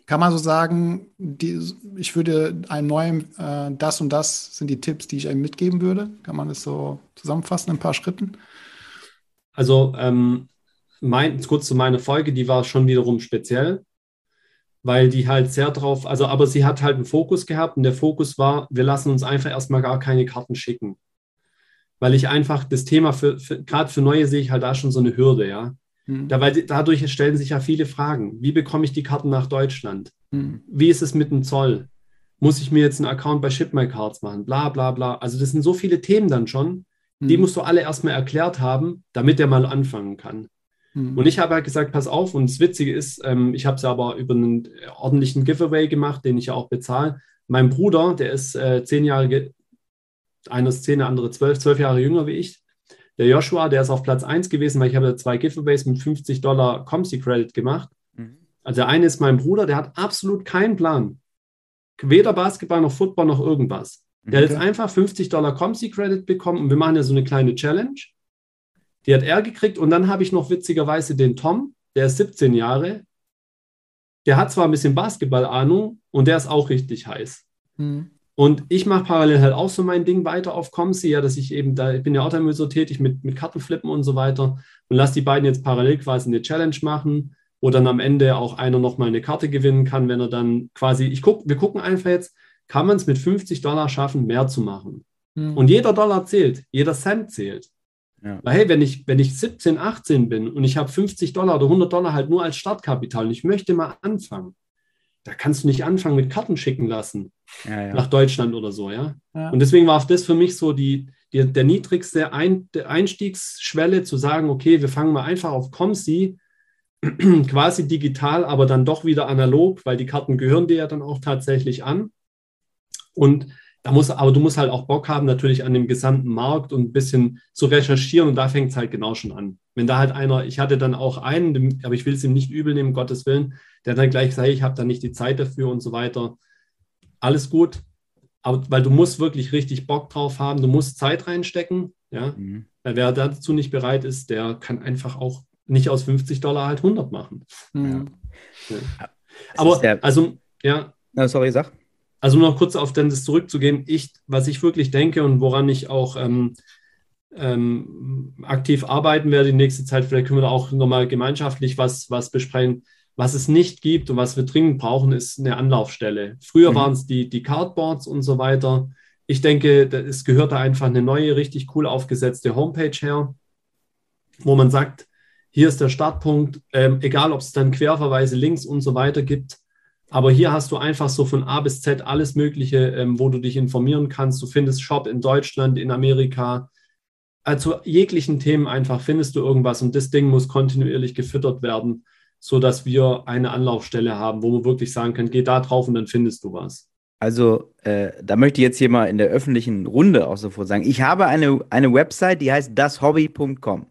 [SPEAKER 2] kann man so sagen, die, ich würde einem Neuen äh, das und das sind die Tipps, die ich einem mitgeben würde? Kann man das so zusammenfassen in ein paar Schritten?
[SPEAKER 4] Also ähm, mein, kurz zu meiner Folge, die war schon wiederum speziell, weil die halt sehr drauf, also aber sie hat halt einen Fokus gehabt und der Fokus war, wir lassen uns einfach erstmal gar keine Karten schicken. Weil ich einfach das Thema für, für gerade für Neue sehe ich halt da schon so eine Hürde, ja. Mhm. Da, weil dadurch stellen sich ja viele Fragen. Wie bekomme ich die Karten nach Deutschland? Mhm. Wie ist es mit dem Zoll? Muss ich mir jetzt einen Account bei Ship My Cards machen? Bla bla bla. Also das sind so viele Themen dann schon, die mhm. musst du alle erstmal erklärt haben, damit der mal anfangen kann. Mhm. Und ich habe halt gesagt, pass auf, und das Witzige ist, ähm, ich habe es aber über einen ordentlichen Giveaway gemacht, den ich ja auch bezahle. Mein Bruder, der ist äh, zehn Jahre, einer ist zehn, der andere zwölf, zwölf Jahre jünger wie ich. Der Joshua, der ist auf Platz 1 gewesen, weil ich habe zwei Giveaways mit 50 Dollar Comsi Credit gemacht. Mhm. Also der eine ist mein Bruder, der hat absolut keinen Plan. Weder Basketball noch Football noch irgendwas. Der hat jetzt einfach 50 Dollar Comsi Credit bekommen und wir machen ja so eine kleine Challenge. Die hat er gekriegt und dann habe ich noch witzigerweise den Tom, der ist 17 Jahre. Der hat zwar ein bisschen Basketball-Ahnung und der ist auch richtig heiß.
[SPEAKER 2] Mhm.
[SPEAKER 4] Und ich mache parallel halt auch so mein Ding weiter auf Comsi, ja, dass ich eben da, ich bin ja auch damit so tätig mit, mit Kartenflippen und so weiter und lasse die beiden jetzt parallel quasi eine Challenge machen, wo dann am Ende auch einer nochmal eine Karte gewinnen kann, wenn er dann quasi, ich guck, wir gucken einfach jetzt, kann man es mit 50 Dollar schaffen, mehr zu machen.
[SPEAKER 2] Mhm.
[SPEAKER 4] Und jeder Dollar zählt, jeder Cent zählt.
[SPEAKER 3] Ja.
[SPEAKER 4] Weil hey, wenn ich, wenn ich 17, 18 bin und ich habe 50 Dollar oder 100 Dollar halt nur als Startkapital und ich möchte mal anfangen, da kannst du nicht anfangen mit Karten schicken lassen
[SPEAKER 3] Ja, ja.
[SPEAKER 4] nach Deutschland oder so, ja.
[SPEAKER 2] Ja.
[SPEAKER 4] Und deswegen war das für mich so die, die, der niedrigste Ein, der Einstiegsschwelle zu sagen, okay, wir fangen mal einfach auf Comsi, quasi digital, aber dann doch wieder analog, weil die Karten gehören dir ja dann auch tatsächlich an. Und da muss, aber du musst halt auch Bock haben, natürlich an dem gesamten Markt und ein bisschen zu recherchieren und da fängt es halt genau schon an. Wenn da halt einer, ich hatte dann auch einen, aber ich will es ihm nicht übel nehmen, Gottes Willen, der dann gleich gesagt, ich habe da nicht die Zeit dafür und so weiter. Alles gut, aber weil du musst wirklich richtig Bock drauf haben, du musst Zeit reinstecken, ja.
[SPEAKER 3] Mhm.
[SPEAKER 4] Wer dazu nicht bereit ist, der kann einfach auch nicht aus 50 Dollar halt 100 machen.
[SPEAKER 2] Mhm.
[SPEAKER 3] Es
[SPEAKER 4] Aber also, ja,
[SPEAKER 3] Na, sorry, sag.
[SPEAKER 4] Also noch kurz auf dann das zurückzugehen, ich, was ich wirklich denke und woran ich auch ähm, ähm, aktiv arbeiten werde die nächste Zeit, vielleicht können wir da auch nochmal gemeinschaftlich was, was besprechen. Was es nicht gibt und was wir dringend brauchen, ist eine Anlaufstelle. Früher
[SPEAKER 3] Mhm.
[SPEAKER 4] waren es die, die Cardboards und so weiter. Ich denke, es gehört da einfach eine neue, richtig cool aufgesetzte Homepage her, wo man sagt, hier ist der Startpunkt, ähm, egal ob es dann Querverweise, Links und so weiter gibt. Aber hier hast du einfach so von A bis Z alles Mögliche, ähm, wo du dich informieren kannst. Du findest Shop in Deutschland, in Amerika. Also jeglichen Themen einfach findest du irgendwas und das Ding muss kontinuierlich gefüttert werden, sodass wir eine Anlaufstelle haben, wo man wirklich sagen kann, geh da drauf und dann findest du was.
[SPEAKER 3] Also, äh, da möchte ich jetzt hier mal in der öffentlichen Runde auch sofort sagen, ich habe eine, eine Website, die heißt dashobby.com.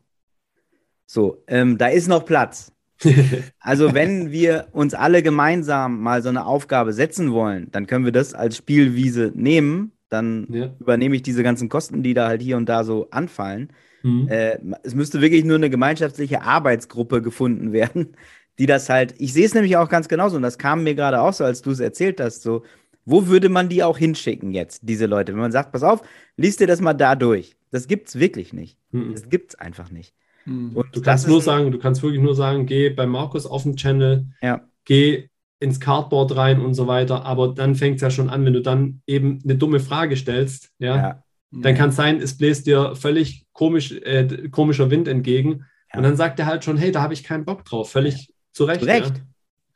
[SPEAKER 3] So, ähm, da ist noch Platz. Also, wenn wir uns alle gemeinsam mal so eine Aufgabe setzen wollen, dann können wir das als Spielwiese nehmen. Dann
[SPEAKER 4] Ja.
[SPEAKER 3] übernehme ich diese ganzen Kosten, die da halt hier und da so anfallen.
[SPEAKER 4] Mhm.
[SPEAKER 3] Äh, es müsste wirklich nur eine gemeinschaftliche Arbeitsgruppe gefunden werden, die das halt, ich sehe es nämlich auch ganz genauso und das kam mir gerade auch so, als du es erzählt hast, so, wo würde man die auch hinschicken jetzt, diese Leute? Wenn man sagt, pass auf, liest dir das mal da durch. Das gibt's wirklich nicht.
[SPEAKER 4] Mhm.
[SPEAKER 3] Das gibt's einfach nicht.
[SPEAKER 2] Mhm.
[SPEAKER 3] Und
[SPEAKER 4] Du kannst nur sagen, du kannst wirklich nur sagen, geh bei Markus auf den Channel,
[SPEAKER 3] Ja.
[SPEAKER 4] geh ins Cardboard rein und so weiter. Aber dann fängt es ja schon an, wenn du dann eben eine dumme Frage stellst, ja,
[SPEAKER 3] Ja.
[SPEAKER 4] dann kann es sein, es bläst dir völlig komisch, äh, komischer Wind entgegen.
[SPEAKER 3] Ja.
[SPEAKER 4] Und dann sagt er halt schon, hey, da habe ich keinen Bock drauf. Völlig zu Recht.
[SPEAKER 3] Zu Recht.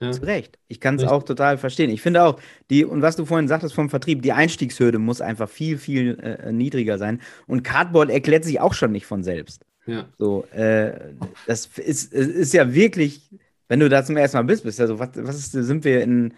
[SPEAKER 4] Ja. Ja.
[SPEAKER 3] Zu Recht. Ich kann es auch total verstehen. Ich finde auch, die, und was du vorhin sagtest vom Vertrieb, die Einstiegshürde muss einfach viel, viel äh, niedriger sein. Und Cardboard erklärt sich auch schon nicht von selbst.
[SPEAKER 4] Ja.
[SPEAKER 3] So, äh, das ist, ist ja wirklich, wenn du da zum ersten Mal bist, bist ja so, was, was ist, sind wir in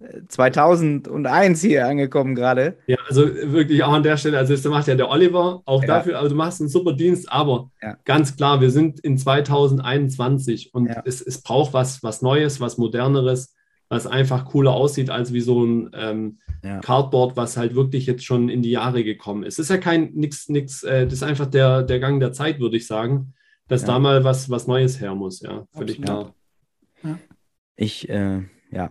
[SPEAKER 3] äh, 2001 hier angekommen gerade?
[SPEAKER 4] Ja, also wirklich auch an der Stelle, also das macht ja der Oliver auch
[SPEAKER 3] Ja.
[SPEAKER 4] dafür, also du machst einen super Dienst, aber
[SPEAKER 3] Ja.
[SPEAKER 4] ganz klar, wir sind in 2021 und
[SPEAKER 3] Ja.
[SPEAKER 4] es, es braucht was, was Neues, was Moderneres, was einfach cooler aussieht als wie so ein ähm,
[SPEAKER 3] Ja.
[SPEAKER 4] Cardboard, was halt wirklich jetzt schon in die Jahre gekommen ist. Es ist ja kein nix, nix, äh, das ist einfach der, der Gang der Zeit, würde ich sagen, dass
[SPEAKER 3] Ja.
[SPEAKER 4] da mal was, was Neues her muss, ja, völlig
[SPEAKER 2] Absolut.
[SPEAKER 4] klar.
[SPEAKER 3] Ich, äh, ja.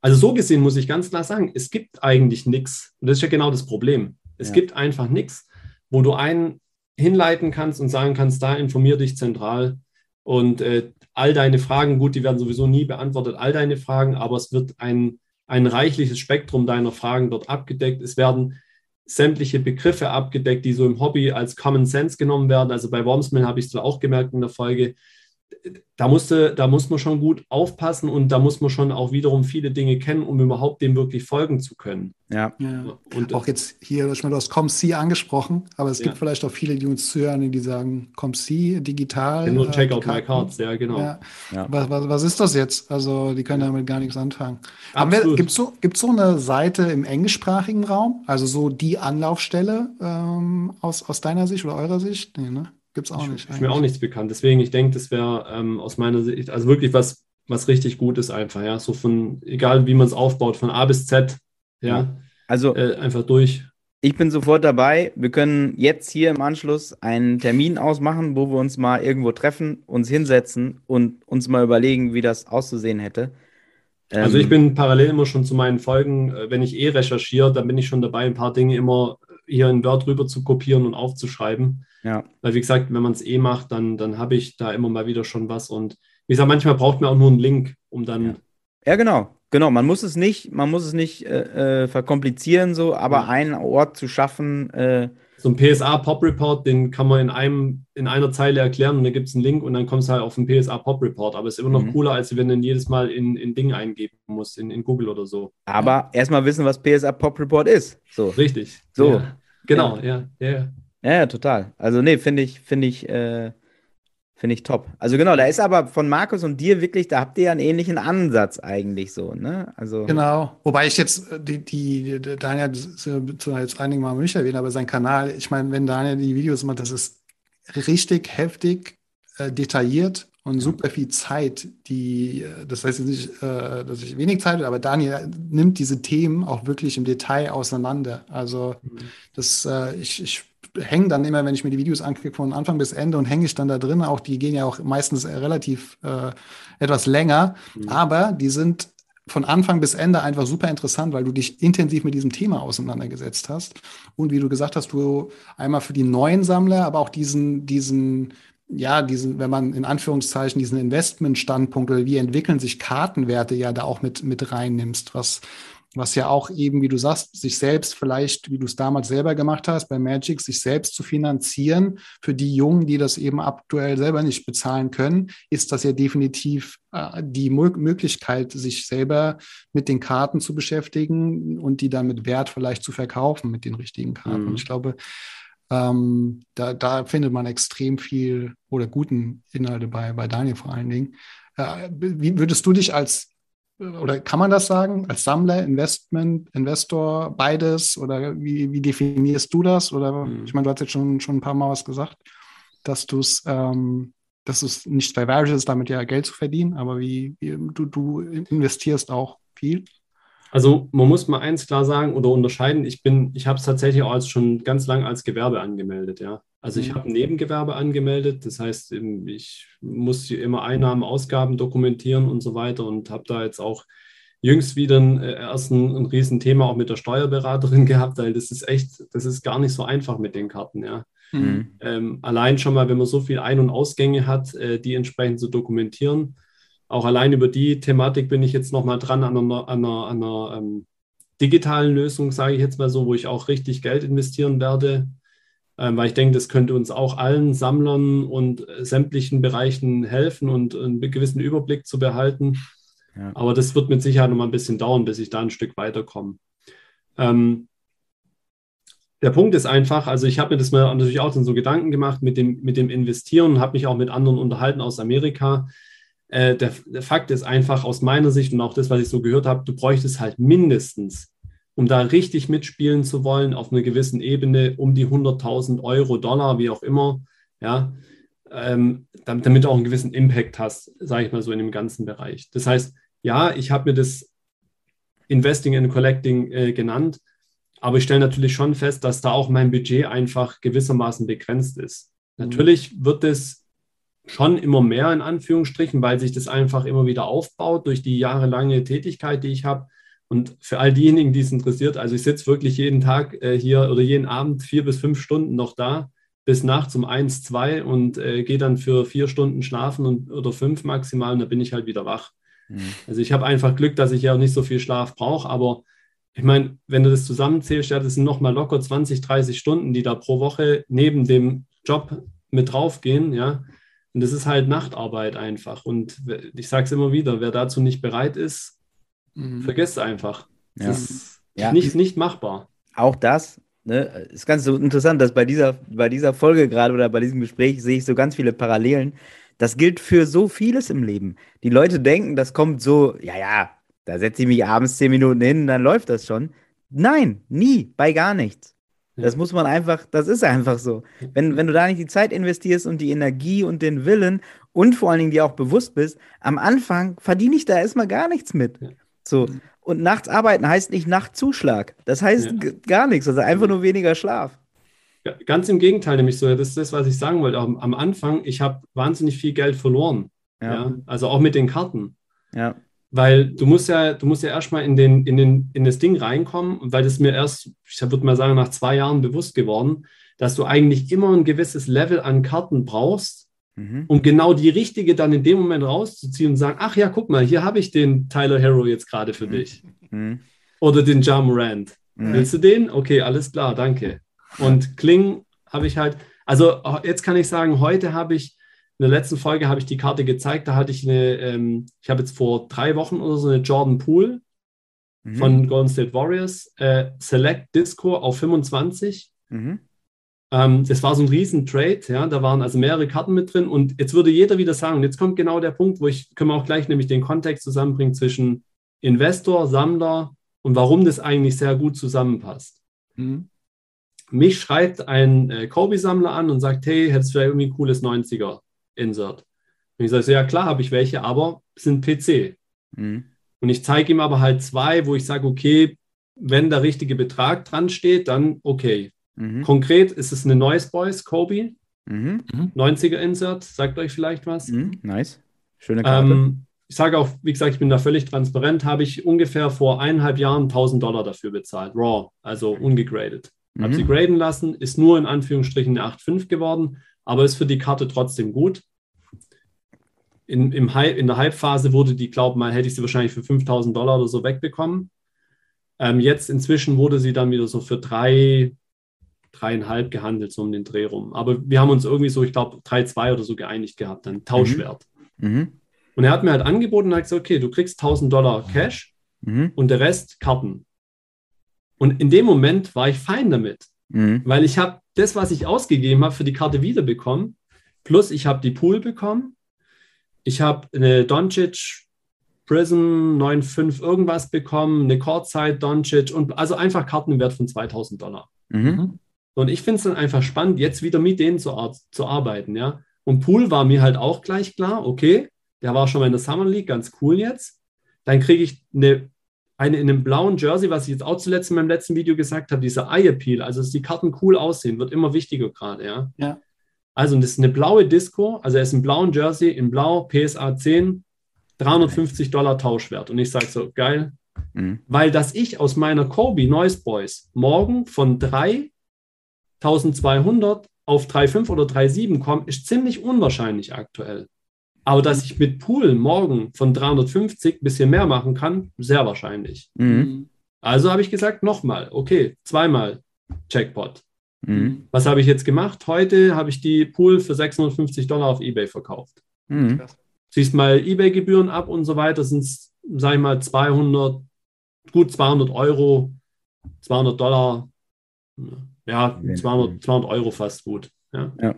[SPEAKER 4] Also so gesehen muss ich ganz klar sagen, es gibt eigentlich nichts. Und das ist ja genau das Problem. Es gibt einfach nichts, wo du einen hinleiten kannst und sagen kannst, da informier dich zentral und äh, all deine Fragen, gut, die werden sowieso nie beantwortet, all deine Fragen, aber es wird ein, ein reichliches Spektrum deiner Fragen dort abgedeckt. Es werden sämtliche Begriffe abgedeckt, die so im Hobby als Common Sense genommen werden. Also bei Wormsmill habe ich es auch gemerkt in der Folge da, musste, da muss man schon gut aufpassen und da muss man schon auch wiederum viele Dinge kennen, um überhaupt dem wirklich folgen zu können.
[SPEAKER 3] Ja,
[SPEAKER 2] Ja.
[SPEAKER 4] Und
[SPEAKER 2] Auch jetzt hier, ich meine, du hast ComC angesprochen, aber es
[SPEAKER 4] Ja.
[SPEAKER 2] gibt vielleicht auch viele, die uns zuhören, die sagen, ComC digital.
[SPEAKER 4] nur
[SPEAKER 2] äh,
[SPEAKER 4] check out my cards, ja, genau.
[SPEAKER 2] Ja.
[SPEAKER 3] Ja.
[SPEAKER 2] Was, was, was ist das jetzt? Also, die können damit gar nichts anfangen. Gibt es so, gibt's so eine Seite im englischsprachigen Raum? Also so die Anlaufstelle ähm, aus, aus deiner Sicht oder eurer Sicht? Nee, ne? Gibt es auch nicht.
[SPEAKER 4] Ist mir auch nichts bekannt. Deswegen, ich denke, das wäre ähm, aus meiner Sicht, also wirklich was, was richtig gut ist einfach, ja. So von, egal wie man es aufbaut, von A bis Z, ja,
[SPEAKER 3] Also,
[SPEAKER 4] äh, einfach durch.
[SPEAKER 3] Ich bin sofort dabei. Wir können jetzt hier im Anschluss einen Termin ausmachen, wo wir uns mal irgendwo treffen, uns hinsetzen und uns mal überlegen, wie das auszusehen hätte.
[SPEAKER 4] Also ich ähm, bin parallel immer schon zu meinen Folgen, äh, wenn ich eh recherchiere, dann bin ich schon dabei, ein paar Dinge immer hier in Word rüber zu kopieren und aufzuschreiben. Ja. Weil wie gesagt, wenn man es eh macht, dann, dann habe ich da immer mal wieder schon was. Und wie gesagt, manchmal braucht man auch nur einen Link, um dann.
[SPEAKER 3] Ja, ja genau. Genau, man muss es nicht, man muss es nicht äh, äh verkomplizieren, so, aber ja. einen Ort zu schaffen. Äh,
[SPEAKER 4] so ein PSA Pop Report, den kann man in einem, in einer Zeile erklären und dann gibt es einen Link und dann kommst du halt auf den PSA Pop Report. Aber es ist immer noch mhm. cooler, als wenn du den jedes Mal in, in Ding eingeben musst, in, in Google oder so.
[SPEAKER 3] Aber ja. erstmal wissen, was PSA Pop Report ist. So.
[SPEAKER 4] Richtig.
[SPEAKER 3] So.
[SPEAKER 4] Ja. Genau, ja, ja.
[SPEAKER 3] Ja, ja, total. Also, nee, finde ich, finde ich, äh, Finde ich top. Also genau, da ist aber von Markus und dir wirklich, da habt ihr ja einen ähnlichen Ansatz eigentlich so, ne? Also
[SPEAKER 2] genau. Wobei ich jetzt äh, die, die, Daniel jetzt einige Mal nicht erwähnt, aber sein Kanal, ich meine, wenn Daniel die Videos macht, das ist richtig heftig, äh, detailliert und super viel Zeit, die, äh, das heißt jetzt nicht, äh, dass ich wenig Zeit habe, aber Daniel nimmt diese Themen auch wirklich im Detail auseinander. Also mhm. das, äh, ich, ich hänge dann immer, wenn ich mir die Videos anklicke, von Anfang bis Ende und hänge ich dann da drin. Auch die gehen ja auch meistens relativ äh, etwas länger, mhm. aber die sind von Anfang bis Ende einfach super interessant, weil du dich intensiv mit diesem Thema auseinandergesetzt hast. Und wie du gesagt hast, du einmal für die neuen Sammler, aber auch diesen, diesen, ja, diesen, wenn man in Anführungszeichen diesen Investmentstandpunkt oder wie entwickeln sich Kartenwerte ja da auch mit, mit reinnimmst, was, was ja auch eben, wie du sagst, sich selbst vielleicht, wie du es damals selber gemacht hast, bei Magic, sich selbst zu finanzieren für die Jungen, die das eben aktuell selber nicht bezahlen können, ist das ja definitiv äh, die Mo Möglichkeit, sich selber mit den Karten zu beschäftigen und die dann mit Wert vielleicht zu verkaufen mit den richtigen Karten. Mhm. Und ich glaube, ähm, da, da findet man extrem viel oder guten Inhalte bei, bei Daniel vor allen Dingen. Äh, wie würdest du dich als oder kann man das sagen, als Sammler, Investment, Investor, beides? Oder wie, wie definierst du das? Oder mhm. ich meine, du hast jetzt schon, schon ein paar Mal was gesagt, dass du es, ähm, dass es nicht Various ist, damit ja Geld zu verdienen, aber wie, wie du, du investierst auch viel.
[SPEAKER 4] Also man muss mal eins klar sagen oder unterscheiden. Ich bin, ich habe es tatsächlich auch als schon ganz lang als Gewerbe angemeldet, ja. Also ich mhm. habe ein Nebengewerbe angemeldet, das heißt, ich muss immer Einnahmen, Ausgaben dokumentieren und so weiter und habe da jetzt auch jüngst wieder ein, äh, erst ein, ein Riesenthema auch mit der Steuerberaterin gehabt, weil das ist echt, das ist gar nicht so einfach mit den Karten, ja. Mhm. Ähm, allein schon mal, wenn man so viel Ein- und Ausgänge hat, äh, die entsprechend zu dokumentieren auch allein über die Thematik bin ich jetzt nochmal dran an einer, an einer, an einer ähm, digitalen Lösung, sage ich jetzt mal so, wo ich auch richtig Geld investieren werde, weil ich denke, das könnte uns auch allen Sammlern und sämtlichen Bereichen helfen und einen gewissen Überblick zu behalten. Ja. Aber das wird mit Sicherheit noch mal ein bisschen dauern, bis ich da ein Stück weiterkomme. Ähm, der Punkt ist einfach, also ich habe mir das mal natürlich auch so Gedanken gemacht mit dem, mit dem Investieren und habe mich auch mit anderen unterhalten aus Amerika. Äh, der, der Fakt ist einfach aus meiner Sicht und auch das, was ich so gehört habe, du bräuchtest halt mindestens, um da richtig mitspielen zu wollen, auf einer gewissen Ebene um die 100.000 Euro, Dollar, wie auch immer, ja, ähm, damit, damit, du auch einen gewissen Impact hast, sage ich mal so in dem ganzen Bereich. Das heißt, ja, ich habe mir das Investing and Collecting äh, genannt, aber ich stelle natürlich schon fest, dass da auch mein Budget einfach gewissermaßen begrenzt ist. Mhm. Natürlich wird es schon immer mehr in Anführungsstrichen, weil sich das einfach immer wieder aufbaut durch die jahrelange Tätigkeit, die ich habe. Und für all diejenigen, die es interessiert, also ich sitze wirklich jeden Tag äh, hier oder jeden Abend vier bis fünf Stunden noch da, bis nachts um eins, zwei und äh, gehe dann für vier Stunden schlafen und, oder fünf maximal und dann bin ich halt wieder wach. Mhm. Also ich habe einfach Glück, dass ich ja auch nicht so viel Schlaf brauche, aber ich meine, wenn du das zusammenzählst, ja, das sind nochmal locker 20, 30 Stunden, die da pro Woche neben dem Job mit draufgehen, ja. Und das ist halt Nachtarbeit einfach. Und ich sage es immer wieder, wer dazu nicht bereit ist, mhm. vergesst einfach. Das ja. ist ja. Nicht, nicht machbar.
[SPEAKER 3] Auch das ne, ist ganz so interessant, dass bei dieser, bei dieser Folge gerade oder bei diesem Gespräch sehe ich so ganz viele Parallelen. Das gilt für so vieles im Leben. Die Leute denken, das kommt so, ja, ja, da setze ich mich abends zehn Minuten hin, dann läuft das schon. Nein, nie, bei gar nichts. Das muss man einfach, das ist einfach so. Wenn, wenn du da nicht die Zeit investierst und die Energie und den Willen und vor allen Dingen dir auch bewusst bist, am Anfang verdiene ich da erstmal gar nichts mit. So. Und nachts arbeiten heißt nicht Nachtzuschlag. Das heißt
[SPEAKER 4] Ja.
[SPEAKER 3] gar nichts. Also einfach nur weniger Schlaf.
[SPEAKER 4] Ja, Ganz im Gegenteil, nämlich so, das ist das, was ich sagen wollte. Am, am Anfang, ich habe wahnsinnig viel Geld verloren. Ja.
[SPEAKER 3] Ja.
[SPEAKER 4] Also auch mit den Karten.
[SPEAKER 3] Ja.
[SPEAKER 4] Weil du musst ja, du musst ja erstmal in, den, in, den, in das Ding reinkommen, weil das mir erst, ich würde mal sagen, nach zwei Jahren bewusst geworden, dass du eigentlich immer ein gewisses Level an Karten brauchst,
[SPEAKER 3] Mhm.
[SPEAKER 4] um genau die richtige dann in dem Moment rauszuziehen und sagen, ach ja, guck mal, hier habe ich den Tyler Hero jetzt gerade für dich.
[SPEAKER 3] Mhm.
[SPEAKER 4] Oder den Ja Morant.
[SPEAKER 3] Mhm.
[SPEAKER 4] Willst du den? Okay, alles klar, danke. Und Kling habe ich halt, also jetzt kann ich sagen, heute habe ich, in der letzten Folge habe ich die Karte gezeigt, da hatte ich eine, ähm, ich habe jetzt vor drei Wochen oder so eine Jordan Pool
[SPEAKER 3] Mhm.
[SPEAKER 4] von Golden State Warriors, äh, Select Disco auf 25.
[SPEAKER 3] Mhm.
[SPEAKER 4] Ähm, das war so ein riesen Trade, ja, da waren also mehrere Karten mit drin und jetzt würde jeder wieder sagen, jetzt kommt genau der Punkt, wo ich, können wir auch gleich nämlich den Kontext zusammenbringen zwischen Investor, Sammler und warum das eigentlich sehr gut zusammenpasst.
[SPEAKER 2] Mhm.
[SPEAKER 4] Mich schreibt ein äh, Kobe-Sammler an und sagt, hey, hättest du vielleicht irgendwie ein cooles 90er-Insert? Und ich sage, so, ja klar, habe ich welche, aber es sind PC.
[SPEAKER 3] Mhm.
[SPEAKER 4] Und ich zeige ihm aber halt zwei, wo ich sage, okay, wenn der richtige Betrag dran steht, dann okay.
[SPEAKER 3] Mhm.
[SPEAKER 4] Konkret ist es eine Noise Boys Kobe,
[SPEAKER 3] Mhm.
[SPEAKER 4] 90er Insert, sagt euch vielleicht was.
[SPEAKER 3] Mhm. Nice. Schöne Karte.
[SPEAKER 4] Ähm, ich sage auch, wie gesagt, ich bin da völlig transparent, habe ich ungefähr vor eineinhalb Jahren 1000 Dollar dafür bezahlt, raw, also ungegradet. Habe
[SPEAKER 3] Mhm.
[SPEAKER 4] sie graden lassen, ist nur in Anführungsstrichen eine 8,5 geworden, aber ist für die Karte trotzdem gut. In, im Hype, in der Hype-Phase wurde die, glaub mal, hätte ich sie wahrscheinlich für 5000 Dollar oder so wegbekommen. Ähm, jetzt inzwischen wurde sie dann wieder so für drei, dreieinhalb gehandelt, so um den Dreh rum. Aber wir haben uns irgendwie so, ich glaube, 3,2 oder so geeinigt gehabt, dann Tauschwert.
[SPEAKER 3] Mhm.
[SPEAKER 4] Und er hat mir halt angeboten und hat gesagt, okay, du kriegst 1000 Dollar Cash
[SPEAKER 3] Mhm.
[SPEAKER 4] und der Rest Karten. Und in dem Moment war ich fein damit,
[SPEAKER 3] Mhm.
[SPEAKER 4] weil ich habe das, was ich ausgegeben habe, für die Karte wiederbekommen. Plus ich habe die Pool bekommen. Ich habe eine Doncic Prism 9,5 irgendwas bekommen, eine Courtside Doncic und also einfach Karten im Wert von 2000 Dollar.
[SPEAKER 3] Mhm.
[SPEAKER 4] Und ich finde es dann einfach spannend, jetzt wieder mit denen zu, ar zu arbeiten, ja. Und Pool war mir halt auch gleich klar, okay, der war schon mal in der Summer League, ganz cool jetzt. Dann kriege ich eine, eine in einem blauen Jersey, was ich jetzt auch zuletzt in meinem letzten Video gesagt habe, dieser Eye Appeal, also dass die Karten cool aussehen, wird immer wichtiger gerade, ja.
[SPEAKER 2] Ja.
[SPEAKER 4] Also das ist eine blaue Disco, also er ist im blauen Jersey, in blau, PSA 10, 350 Dollar Tauschwert. Und ich sage so, geil,
[SPEAKER 3] Mhm.
[SPEAKER 4] weil dass ich aus meiner Kobe Noise Boys morgen von 3200 auf 3,5 oder 3,7 komme, ist ziemlich unwahrscheinlich aktuell. Aber dass ich mit Pool morgen von 350 ein bisschen mehr machen kann, sehr wahrscheinlich.
[SPEAKER 3] Mhm.
[SPEAKER 4] Also habe ich gesagt, nochmal, okay, zweimal Jackpot.
[SPEAKER 3] Mhm.
[SPEAKER 4] Was habe ich jetzt gemacht? Heute habe ich die Pool für 650 Dollar auf Ebay verkauft.
[SPEAKER 3] Mhm.
[SPEAKER 4] Siehst mal Ebay-Gebühren ab und so weiter, sind es, sage ich mal, 200, gut 200 Euro, 200 Dollar, ja, 200, 200 Euro fast gut. Ja.
[SPEAKER 3] Ja.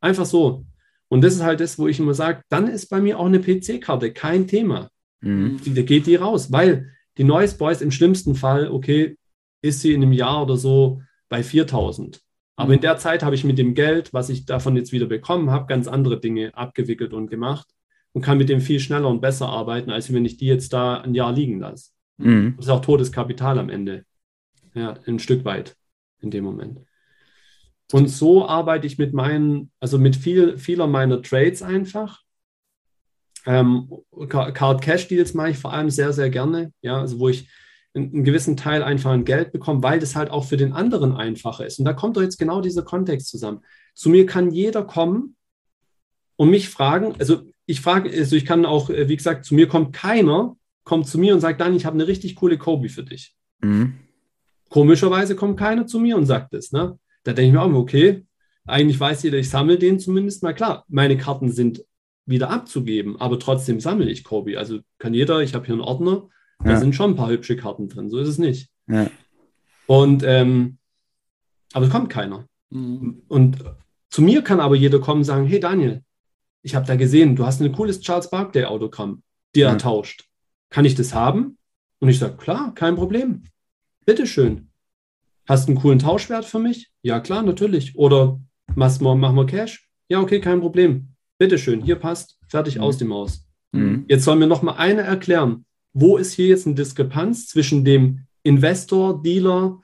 [SPEAKER 4] Einfach so. Und das ist halt das, wo ich immer sage, dann ist bei mir auch eine PC-Karte kein Thema.
[SPEAKER 3] Mhm.
[SPEAKER 4] Da geht die raus, weil die Noise Boys im schlimmsten Fall, okay, ist sie in einem Jahr oder so bei 4000. Aber
[SPEAKER 2] Mhm.
[SPEAKER 4] in der Zeit habe ich mit dem Geld, was ich davon jetzt wieder bekommen habe, ganz andere Dinge abgewickelt und gemacht und kann mit dem viel schneller und besser arbeiten, als wenn ich die jetzt da ein Jahr liegen lasse.
[SPEAKER 3] Mhm.
[SPEAKER 4] Das ist auch totes Kapital am Ende. Ja, ein Stück weit in dem Moment. Und so arbeite ich mit meinen, also mit viel, vieler meiner Trades einfach. Ähm, Ca- Card Cash Deals mache ich vor allem sehr, sehr gerne. Ja, also wo ich einen, gewissen Teil einfach an Geld bekomme, weil das halt auch für den anderen einfacher ist. Und da kommt doch jetzt genau dieser Kontext zusammen. Zu mir kann jeder kommen und mich fragen, also ich frage, also ich kann auch, äh, wie gesagt, zu mir kommt keiner, kommt zu mir und sagt, Dan, ich habe eine richtig coole Kobe für dich.
[SPEAKER 3] Mhm.
[SPEAKER 4] Komischerweise kommt keiner zu mir und sagt das. Ne? Da denke ich mir auch, okay, eigentlich weiß jeder, ich sammle den zumindest mal. Klar, meine Karten sind wieder abzugeben, aber trotzdem sammle ich Kobe. Also kann jeder, ich habe hier einen Ordner, da
[SPEAKER 3] Ja.
[SPEAKER 4] sind schon ein paar hübsche Karten drin, so ist es nicht.
[SPEAKER 3] Ja.
[SPEAKER 4] Und, ähm, aber es kommt keiner.
[SPEAKER 2] Mhm.
[SPEAKER 4] Und zu mir kann aber jeder kommen und sagen, hey Daniel, ich habe da gesehen, du hast ein cooles Charles Barkley Autogramm dir
[SPEAKER 3] Ja.
[SPEAKER 4] ertauscht. Kann ich das haben? Und ich sage, klar, kein Problem. Bitteschön. Hast du einen coolen Tauschwert für mich? Ja, klar, natürlich. Oder machst machen wir Cash? Ja, okay, kein Problem. Bitteschön, hier passt, fertig
[SPEAKER 3] Mhm.
[SPEAKER 4] aus dem Haus.
[SPEAKER 3] Mhm.
[SPEAKER 4] Jetzt soll mir noch mal einer erklären, wo ist hier jetzt eine Diskrepanz zwischen dem Investor, Dealer,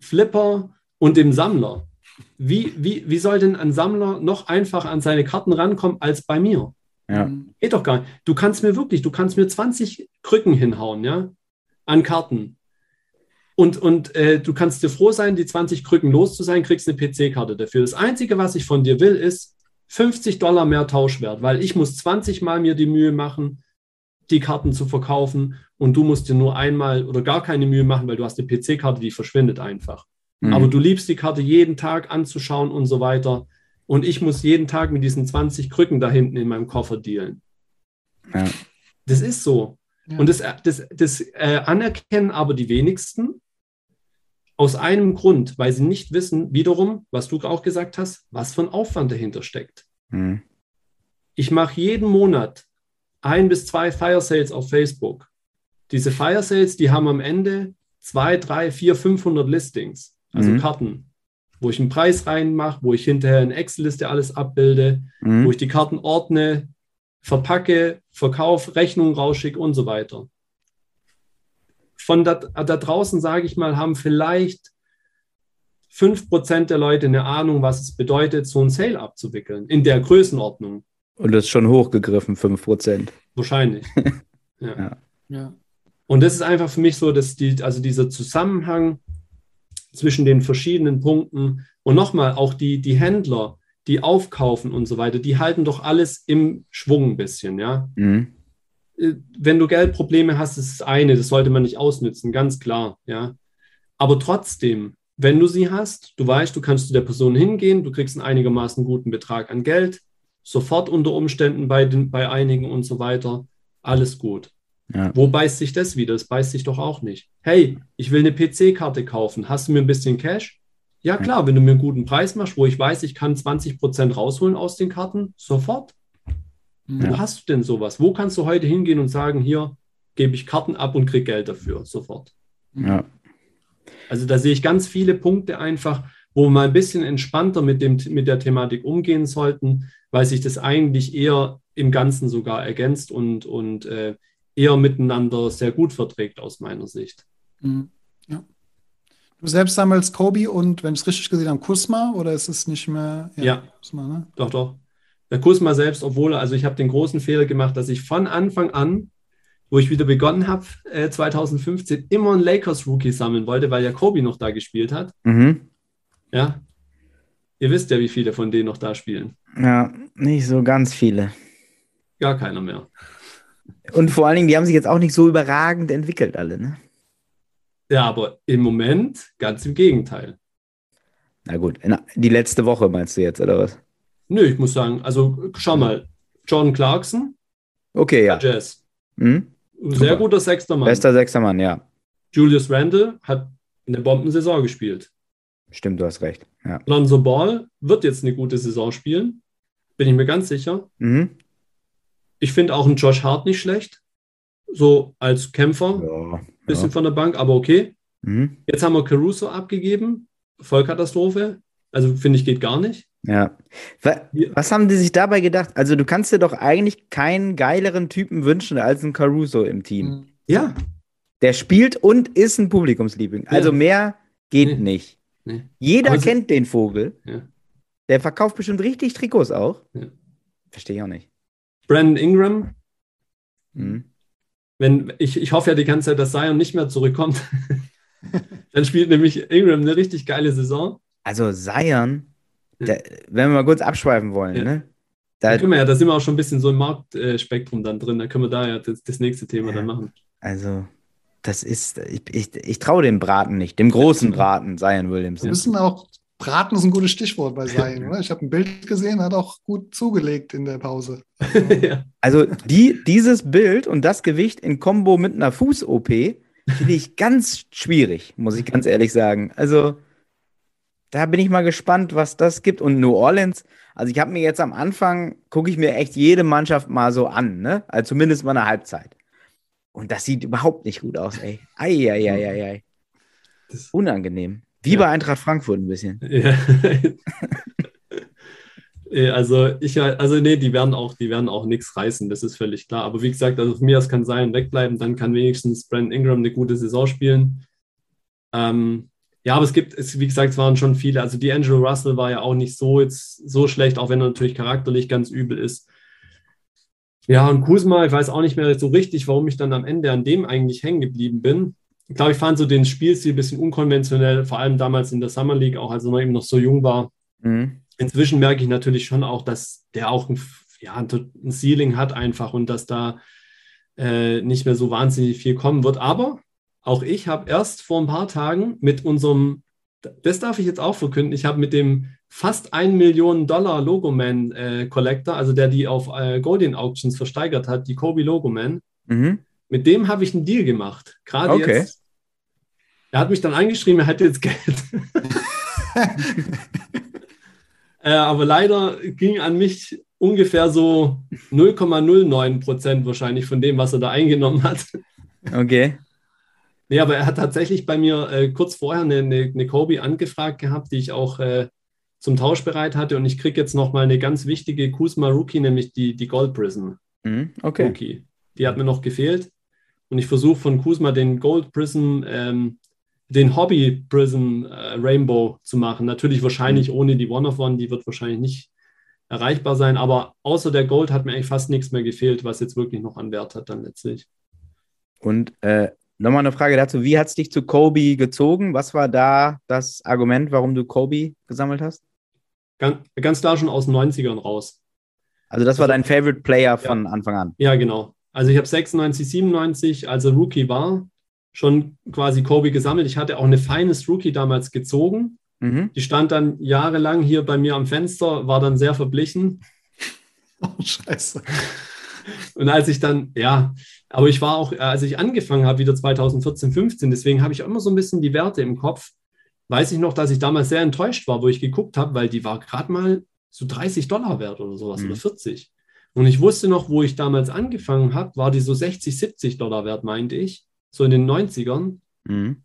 [SPEAKER 4] Flipper und dem Sammler? Wie, wie, wie soll denn ein Sammler noch einfacher an seine Karten rankommen als bei mir?
[SPEAKER 3] Ja.
[SPEAKER 4] Geht doch gar nicht. Du kannst mir wirklich, du kannst mir 20 Krücken hinhauen, ja, an Karten. Und, und äh, du kannst dir froh sein, die 20 Krücken los zu sein, kriegst eine PC-Karte dafür. Das Einzige, was ich von dir will, ist 50 Dollar mehr Tauschwert, weil ich muss 20 Mal mir die Mühe machen, die Karten zu verkaufen und du musst dir nur einmal oder gar keine Mühe machen, weil du hast eine PC-Karte, die verschwindet einfach.
[SPEAKER 3] Mhm.
[SPEAKER 4] Aber du liebst die Karte jeden Tag anzuschauen und so weiter. Und ich muss jeden Tag mit diesen 20 Krücken da hinten in meinem Koffer dealen.
[SPEAKER 3] Ja.
[SPEAKER 4] Das ist so.
[SPEAKER 2] Ja.
[SPEAKER 4] Und das, das, das äh, anerkennen aber die wenigsten aus einem Grund, weil sie nicht wissen, wiederum, was du auch gesagt hast, was für ein Aufwand dahinter steckt.
[SPEAKER 3] Mhm.
[SPEAKER 4] Ich mache jeden Monat ein bis zwei Fire Sales auf Facebook. Diese Fire Sales, die haben am Ende zwei, drei, vier, 500 Listings, also
[SPEAKER 3] Mhm.
[SPEAKER 4] Karten, wo ich einen Preis reinmache, wo ich hinterher in Excel-Liste alles abbilde,
[SPEAKER 3] Mhm.
[SPEAKER 4] wo ich die Karten ordne, verpacke, verkaufe, Rechnungen rausschicke und so weiter. Von da, da draußen, sage ich mal, haben vielleicht 5% der Leute eine Ahnung, was es bedeutet, so ein Sale abzuwickeln, in der Größenordnung.
[SPEAKER 3] Und das ist schon hochgegriffen, 5%.
[SPEAKER 4] Wahrscheinlich. ja.
[SPEAKER 3] Ja.
[SPEAKER 2] Ja.
[SPEAKER 4] Und das ist einfach für mich so, dass die, also dieser Zusammenhang zwischen den verschiedenen Punkten und nochmal auch die, die Händler, die aufkaufen und so weiter, die halten doch alles im Schwung ein bisschen, ja.
[SPEAKER 3] Mhm.
[SPEAKER 4] Äh, Wenn du Geldprobleme hast, ist das eine, das sollte man nicht ausnützen, ganz klar, ja. Aber trotzdem, wenn du sie hast, du weißt, du kannst zu der Person hingehen, du kriegst einen einigermaßen guten Betrag an Geld, sofort unter Umständen bei, den, bei einigen und so weiter, alles gut.
[SPEAKER 3] Ja.
[SPEAKER 4] Wo beißt sich das wieder? Das beißt sich doch auch nicht. Hey, ich will eine PC-Karte kaufen. Hast du mir ein bisschen Cash? Ja, klar, wenn du mir einen guten Preis machst, wo ich weiß, ich kann 20% rausholen aus den Karten, sofort. Wo hast du denn sowas? Wo kannst du heute hingehen und sagen, hier gebe ich Karten ab und krieg Geld dafür? Sofort.
[SPEAKER 3] Ja.
[SPEAKER 4] Also da sehe ich ganz viele Punkte einfach, wo wir mal ein bisschen entspannter mit, dem, mit der Thematik umgehen sollten, weil sich das eigentlich eher im Ganzen sogar ergänzt und, und äh, eher miteinander sehr gut verträgt aus meiner Sicht.
[SPEAKER 2] Mhm. Ja. Du selbst sammelst Kobe und, wenn ich es richtig gesehen habe, Kusma oder ist es nicht mehr?
[SPEAKER 4] Ja.
[SPEAKER 2] Kusma, ne?
[SPEAKER 4] Doch, doch. Der Kusma selbst, obwohl, also ich habe den großen Fehler gemacht, dass ich von Anfang an, wo ich wieder begonnen habe, äh, 2015, immer einen Lakers-Rookie sammeln wollte, weil ja Kobe noch da gespielt hat.
[SPEAKER 3] Mhm.
[SPEAKER 4] Ja. Ihr wisst ja, wie viele von denen noch da spielen.
[SPEAKER 3] Ja, nicht so ganz viele.
[SPEAKER 4] Gar keiner mehr.
[SPEAKER 3] Und vor allen Dingen, die haben sich jetzt auch nicht so überragend entwickelt, alle, ne?
[SPEAKER 4] Ja, aber im Moment ganz im Gegenteil.
[SPEAKER 3] Na gut, die letzte Woche meinst du jetzt, oder was?
[SPEAKER 4] Nö, ich muss sagen, also schau mal, John Clarkson,
[SPEAKER 3] Okay, ja.
[SPEAKER 4] Jazz.
[SPEAKER 3] Mhm.
[SPEAKER 4] Sehr guter sechster Mann.
[SPEAKER 3] Bester sechster Mann, ja.
[SPEAKER 4] Julius Randle hat eine Bombensaison gespielt.
[SPEAKER 3] Stimmt, du hast recht. Ja.
[SPEAKER 4] Lonzo Ball wird jetzt eine gute Saison spielen. Bin ich mir ganz sicher.
[SPEAKER 3] Mhm.
[SPEAKER 4] Ich finde auch einen Josh Hart nicht schlecht. So als Kämpfer,
[SPEAKER 3] Ja.
[SPEAKER 4] bisschen
[SPEAKER 3] ja.
[SPEAKER 4] von der Bank, aber okay.
[SPEAKER 3] Mhm.
[SPEAKER 4] Jetzt haben wir Caruso abgegeben. Vollkatastrophe. Also finde ich, geht gar nicht.
[SPEAKER 3] Ja. Wa-
[SPEAKER 4] Ja.
[SPEAKER 3] Was haben die sich dabei gedacht? Also, du kannst dir doch eigentlich keinen geileren Typen wünschen als einen Caruso im Team.
[SPEAKER 2] Mhm.
[SPEAKER 4] Ja.
[SPEAKER 3] Der spielt und ist ein Publikumsliebling. Also
[SPEAKER 4] Ja.
[SPEAKER 3] mehr geht
[SPEAKER 4] Nee.
[SPEAKER 3] nicht.
[SPEAKER 4] Nee.
[SPEAKER 3] Jeder
[SPEAKER 4] sie-
[SPEAKER 3] kennt den Vogel.
[SPEAKER 4] Ja.
[SPEAKER 3] Der verkauft bestimmt richtig Trikots auch.
[SPEAKER 4] Ja.
[SPEAKER 3] Verstehe ich auch nicht.
[SPEAKER 4] Brandon Ingram,
[SPEAKER 3] Mhm.
[SPEAKER 4] wenn ich, ich hoffe ja die ganze Zeit, dass Zion nicht mehr zurückkommt. Dann spielt nämlich Ingram eine richtig geile Saison.
[SPEAKER 3] Also Zion, Der, wenn wir mal kurz abschweifen wollen,
[SPEAKER 4] Ja.
[SPEAKER 3] ne?
[SPEAKER 4] Da
[SPEAKER 3] Da,
[SPEAKER 4] können wir ja, da sind wir auch schon ein bisschen so im Marktspektrum dann drin. Da können wir da ja das, das nächste Thema
[SPEAKER 3] Ja.
[SPEAKER 4] dann machen.
[SPEAKER 3] also, das ist, ich, ich, ich traue dem Braten nicht, dem großen Braten, Zion Williamson.
[SPEAKER 2] Wir müssen auch, Braten ist ein gutes Stichwort bei Sein, oder? Ich habe ein Bild gesehen, hat auch gut zugelegt in der Pause.
[SPEAKER 4] ja.
[SPEAKER 3] Also die, dieses Bild und das Gewicht in Kombo mit einer Fuß-OP finde ich ganz schwierig, muss ich ganz ehrlich sagen. Also da bin ich mal gespannt, was das gibt. Und New Orleans, also ich habe mir jetzt am Anfang, gucke ich mir echt jede Mannschaft mal so an, ne? Also zumindest mal eine Halbzeit. Und das sieht überhaupt nicht gut aus, ey. Eieieiei.
[SPEAKER 4] Das-
[SPEAKER 3] Unangenehm. Wie
[SPEAKER 4] Ja.
[SPEAKER 3] bei Eintracht Frankfurt ein bisschen.
[SPEAKER 4] Ja. Also ich, also nee, die werden auch, die werden auch nichts reißen, das ist völlig klar. Aber wie gesagt, also für mich, das kann sein, wegbleiben, dann kann wenigstens Brandon Ingram eine gute Saison spielen. Ähm, ja, aber es gibt, es, wie gesagt, es waren schon viele. Also die Angelo Russell war ja auch nicht so jetzt so schlecht, auch wenn er natürlich charakterlich ganz übel ist. Ja, und Kuzma, ich weiß auch nicht mehr so richtig, warum ich dann am Ende an dem eigentlich hängen geblieben bin. Ich glaube, ich fand so den Spielstil ein bisschen unkonventionell, vor allem damals in der Summer League, auch als er eben noch so jung war. Mhm. Inzwischen merke ich natürlich schon auch, dass der auch ein, ja, ein Ceiling hat einfach und dass da äh, nicht mehr so wahnsinnig viel kommen wird. Aber auch ich habe erst vor ein paar Tagen mit unserem, das darf ich jetzt auch verkünden, ich habe mit dem fast 1 Million Dollar Logoman äh, Collector, also der die auf äh, Golden Auctions versteigert hat, die Kobe Logoman, mhm. mit dem habe ich einen Deal gemacht. Gerade okay. jetzt. Er hat mich dann angeschrieben, er hätte jetzt Geld. äh, aber leider ging an mich ungefähr so 0,09 Prozent wahrscheinlich von dem, was er da eingenommen hat.
[SPEAKER 3] Okay.
[SPEAKER 4] Nee, aber er hat tatsächlich bei mir äh, kurz vorher eine, eine, eine, Kobe angefragt gehabt, die ich auch äh, zum Tausch bereit hatte. Und ich kriege jetzt nochmal eine ganz wichtige Kusma Rookie, nämlich die, die Gold Prism
[SPEAKER 3] mhm, okay.
[SPEAKER 4] Rookie. Die hat mir noch gefehlt. Und ich versuche von Kusma den Gold Prism, ähm, den Hobby Prism äh, Rainbow zu machen. Natürlich wahrscheinlich mhm. ohne die One of One, die wird wahrscheinlich nicht erreichbar sein. Aber außer der Gold hat mir eigentlich fast nichts mehr gefehlt, was jetzt wirklich noch an Wert hat dann letztlich.
[SPEAKER 3] Und äh, Nochmal eine Frage dazu. Wie hat es dich zu Kobe gezogen? Was war da das Argument, warum du Kobe gesammelt hast?
[SPEAKER 4] Ganz, ganz klar schon aus den 90ern raus.
[SPEAKER 3] Also das war also dein Favorite Player von ja. Anfang an?
[SPEAKER 4] Ja, genau. Also ich habe 96, 97, als er Rookie war, schon quasi Kobe gesammelt. Ich hatte auch eine Finest Rookie damals gezogen. Mhm. Die stand dann jahrelang hier bei mir am Fenster, war dann sehr verblichen.
[SPEAKER 2] Oh, scheiße.
[SPEAKER 4] Und als ich dann, ja, aber ich war auch, als ich angefangen habe, wieder 2014, 15, deswegen habe ich auch immer so ein bisschen die Werte im Kopf. Weiß ich noch, dass ich damals sehr enttäuscht war, wo ich geguckt habe, weil die war gerade mal so 30 Dollar wert oder sowas mhm. oder 40. Und ich wusste noch, wo ich damals angefangen habe, war die so 60, 70 Dollar wert, meinte ich, so in den 90ern. Mhm.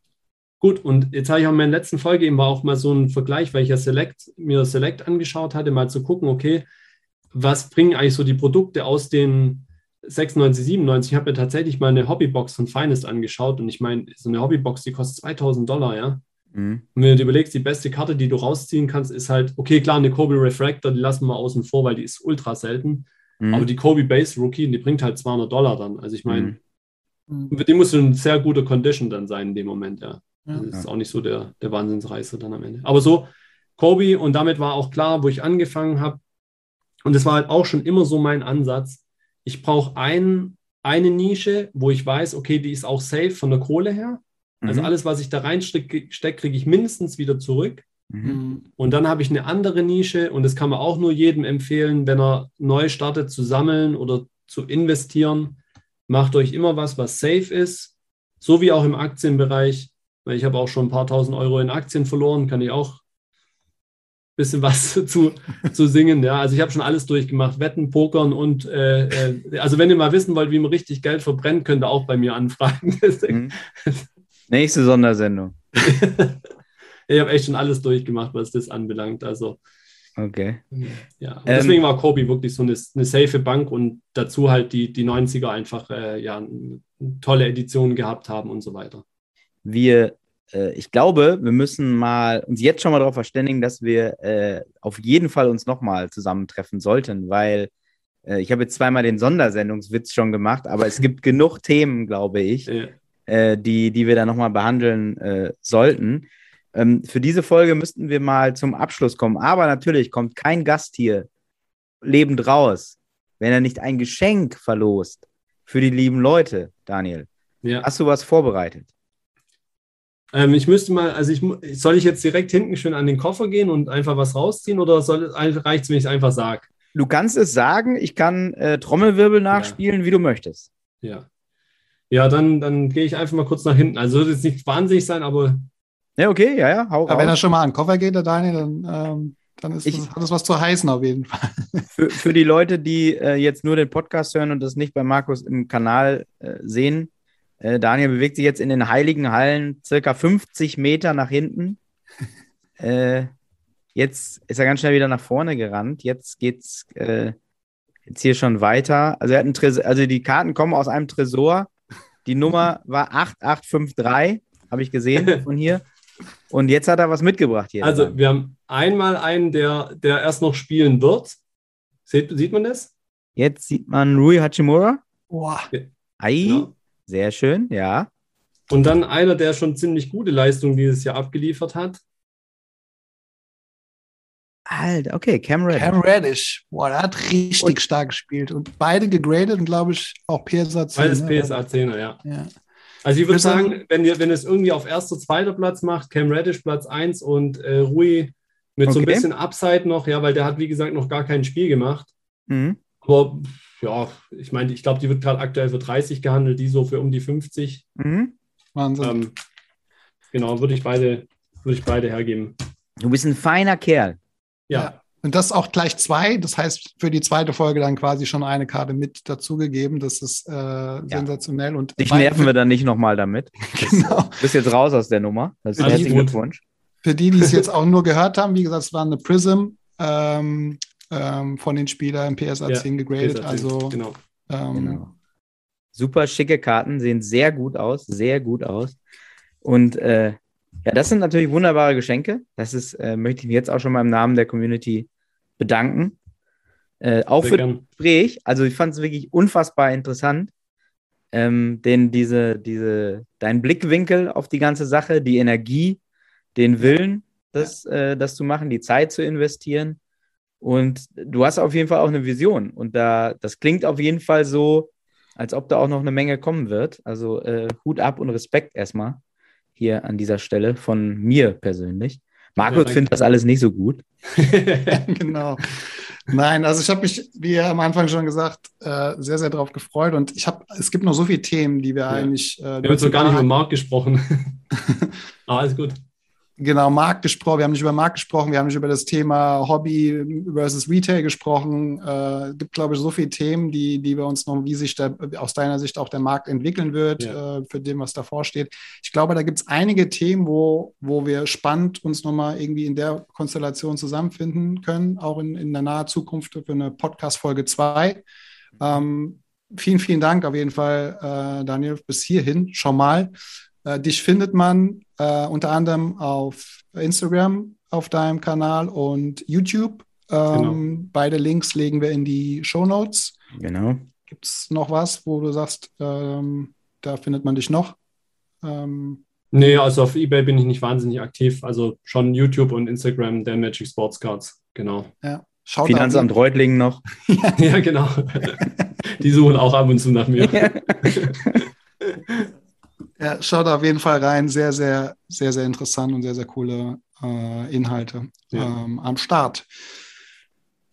[SPEAKER 4] Gut, und jetzt habe ich auch in meiner letzten Folge eben war auch mal so ein Vergleich, weil ich ja Select, mir Select angeschaut hatte, mal zu gucken, okay, was bringen eigentlich so die Produkte aus den 96, 97? Ich habe mir tatsächlich mal eine Hobbybox von Finest angeschaut und ich meine, so eine Hobbybox, die kostet 2000 Dollar, ja. Mhm. Und wenn du dir überlegst, die beste Karte, die du rausziehen kannst, ist halt, okay, klar, eine Kobe Refractor, die lassen wir außen vor, weil die ist ultra selten. Mhm. Aber die Kobe Base Rookie, die bringt halt 200 Dollar dann. Also ich meine, mhm. die muss in sehr guter Condition dann sein in dem Moment, ja. ja. Das ist auch nicht so der, der Wahnsinnsreißer dann am Ende. Aber so, Kobe, und damit war auch klar, wo ich angefangen habe, und das war halt auch schon immer so mein Ansatz. Ich brauche ein, eine Nische, wo ich weiß, okay, die ist auch safe von der Kohle her. Also mhm. alles, was ich da reinstecke, kriege ich mindestens wieder zurück. Mhm. Und dann habe ich eine andere Nische und das kann man auch nur jedem empfehlen, wenn er neu startet zu sammeln oder zu investieren. Macht euch immer was, was safe ist, so wie auch im Aktienbereich. Weil ich habe auch schon ein paar tausend Euro in Aktien verloren, kann ich auch bisschen was zu, zu singen. Ja, also ich habe schon alles durchgemacht, Wetten, Pokern und äh, äh, also wenn ihr mal wissen wollt, wie man richtig Geld verbrennt, könnt ihr auch bei mir anfragen.
[SPEAKER 3] mhm. Nächste Sondersendung.
[SPEAKER 4] ich habe echt schon alles durchgemacht, was das anbelangt. Also
[SPEAKER 3] okay.
[SPEAKER 4] Ja, deswegen ähm, war Kobe wirklich so eine, eine safe Bank und dazu halt die, die 90er einfach äh, ja, tolle Editionen gehabt haben und so weiter.
[SPEAKER 3] Wir äh, ich glaube, wir müssen mal uns jetzt schon mal darauf verständigen, dass wir äh, auf jeden Fall uns nochmal zusammentreffen sollten, weil äh, ich habe jetzt zweimal den Sondersendungswitz schon gemacht, aber es gibt genug Themen, glaube ich, ja. Äh, die, die wir da nochmal behandeln äh, sollten. Ähm, für diese Folge müssten wir mal zum Abschluss kommen, aber natürlich kommt kein Gast hier lebend raus, wenn er nicht ein Geschenk verlost für die lieben Leute, Daniel. Ja. Hast du was vorbereitet?
[SPEAKER 4] Ähm, ich müsste mal, also ich soll ich jetzt direkt hinten schön an den Koffer gehen und einfach was rausziehen oder reicht es, wenn ich es einfach sage?
[SPEAKER 3] Du kannst es sagen, ich kann äh, Trommelwirbel nachspielen, ja. wie du möchtest.
[SPEAKER 4] Ja. Ja, dann, dann gehe ich einfach mal kurz nach hinten. Also wird jetzt nicht wahnsinnig sein, aber.
[SPEAKER 3] Ja, okay, ja, ja,
[SPEAKER 2] hau aber Wenn er schon mal an den Koffer geht, der Daniel, dann, ähm, dann ist ich, das, hat das was zu heißen auf jeden Fall.
[SPEAKER 3] Für, für die Leute, die äh, jetzt nur den Podcast hören und das nicht bei Markus im Kanal äh, sehen, äh, Daniel bewegt sich jetzt in den heiligen Hallen circa 50 Meter nach hinten. äh, Jetzt ist er ganz schnell wieder nach vorne gerannt. Jetzt geht's äh, jetzt hier schon weiter. Also er hat einen Tresor, also die Karten kommen aus einem Tresor. Die Nummer war 8853, habe ich gesehen von hier. Und jetzt hat er was mitgebracht hier.
[SPEAKER 4] Also wir haben einmal einen, der, der erst noch spielen wird. Sieht, sieht man das?
[SPEAKER 3] Jetzt sieht man Rui Hachimura.
[SPEAKER 2] Boah.
[SPEAKER 3] Ei,
[SPEAKER 4] Ja.
[SPEAKER 3] Sehr schön, ja.
[SPEAKER 4] Und dann einer, der schon ziemlich gute Leistungen dieses Jahr abgeliefert hat.
[SPEAKER 3] Alter, okay, Cam Reddish.
[SPEAKER 2] Cam Reddish. Boah, der hat richtig
[SPEAKER 3] Und-
[SPEAKER 2] stark gespielt. Und beide gegradet und glaube ich auch PSA 10.
[SPEAKER 4] Beides
[SPEAKER 2] ne?
[SPEAKER 4] PSA 10er, ja.
[SPEAKER 2] Ja.
[SPEAKER 4] Also ich würde sagen, wenn ihr, wenn es irgendwie auf erster, zweiter Platz macht, Cam Reddish Platz 1 und äh, Rui mit so ein
[SPEAKER 3] Okay.
[SPEAKER 4] bisschen Upside noch, ja, weil der hat, wie gesagt, noch gar kein Spiel gemacht.
[SPEAKER 3] Mhm.
[SPEAKER 4] Aber ja, ich meine, ich glaube, die wird gerade aktuell für 30 gehandelt, die so für um die 50.
[SPEAKER 3] Mhm.
[SPEAKER 2] Wahnsinn.
[SPEAKER 4] Ähm, genau, würde ich beide, würde ich beide hergeben.
[SPEAKER 3] Du bist ein feiner Kerl.
[SPEAKER 4] Ja,
[SPEAKER 2] Ja. Und das auch gleich zwei. Das heißt, für die zweite Folge dann quasi schon eine Karte mit dazugegeben. Das ist äh, sensationell. Und
[SPEAKER 3] Dich nerven wir dann nicht nochmal damit.
[SPEAKER 2] Genau.
[SPEAKER 3] Du bist jetzt raus aus der Nummer. Das ist herzlichen. Glückwunsch.
[SPEAKER 2] Für die, die es jetzt auch nur gehört haben, wie gesagt, es war eine Prism ähm, ähm, von den Spielern im PSA
[SPEAKER 4] Ja,
[SPEAKER 2] 10 gegradet.
[SPEAKER 4] PSA 10,
[SPEAKER 2] Also
[SPEAKER 4] genau.
[SPEAKER 2] ähm,
[SPEAKER 3] Genau. Super schicke Karten, sehen sehr gut aus, sehr gut aus. Und äh, ja, das sind natürlich wunderbare Geschenke. Das ist, äh, möchte ich mich jetzt auch schon mal im Namen der Community bedanken. Äh, auch
[SPEAKER 4] Sehr
[SPEAKER 3] für
[SPEAKER 4] gern.
[SPEAKER 3] das Gespräch. Also ich fand es wirklich unfassbar interessant. Ähm, denn diese, diese, dein Blickwinkel auf die ganze Sache, die Energie, den Willen, das, äh, das zu machen, die Zeit zu investieren. Und du hast auf jeden Fall auch eine Vision. Und da, das klingt auf jeden Fall so, als ob da auch noch eine Menge kommen wird. Also äh, Hut ab und Respekt erstmal hier an dieser Stelle von mir persönlich. Markus findet das alles nicht so gut.
[SPEAKER 2] genau. Nein, also ich habe mich, wie am Anfang schon gesagt, äh, sehr, sehr darauf gefreut. Und ich habe, es gibt noch so viele Themen, die wir eigentlich. Äh,
[SPEAKER 4] Wir haben jetzt noch gar nicht über Markt gesprochen. ah, alles gut.
[SPEAKER 2] Genau, Markt gesprochen. Wir haben nicht über Markt gesprochen, wir haben nicht über das Thema Hobby versus Retail gesprochen. Äh, Es gibt, glaube ich, so viele Themen, die, die wir uns noch, wie sich der, aus deiner Sicht auch der Markt entwickeln wird,
[SPEAKER 4] Ja.
[SPEAKER 2] äh, für dem, was davor steht. Ich glaube, da gibt es einige Themen, wo, wo wir spannend uns nochmal irgendwie in der Konstellation zusammenfinden können, auch in, in der nahen Zukunft für eine Podcast-Folge 2. Ähm, vielen, vielen Dank auf jeden Fall, äh, Daniel, bis hierhin schon mal. Äh, dich findet man äh, unter anderem auf Instagram auf deinem Kanal und YouTube. Ähm,
[SPEAKER 4] Genau.
[SPEAKER 2] Beide Links legen wir in die Show Notes.
[SPEAKER 3] Genau.
[SPEAKER 2] Gibt es noch was, wo du sagst, ähm, da findet man dich noch? Ähm,
[SPEAKER 4] Nee, also auf Ebay bin ich nicht wahnsinnig aktiv. Also schon YouTube und Instagram, der Magic Sports Cards. Genau.
[SPEAKER 2] ja. Schaut
[SPEAKER 3] Finanzamt
[SPEAKER 2] auf-
[SPEAKER 3] Reutlingen noch.
[SPEAKER 4] ja, genau. Die suchen auch ab und zu nach mir.
[SPEAKER 2] Ja, schaut auf jeden Fall rein. Sehr, sehr, sehr, sehr interessant und sehr, sehr coole äh, Inhalte
[SPEAKER 4] Ja.
[SPEAKER 2] ähm, am Start.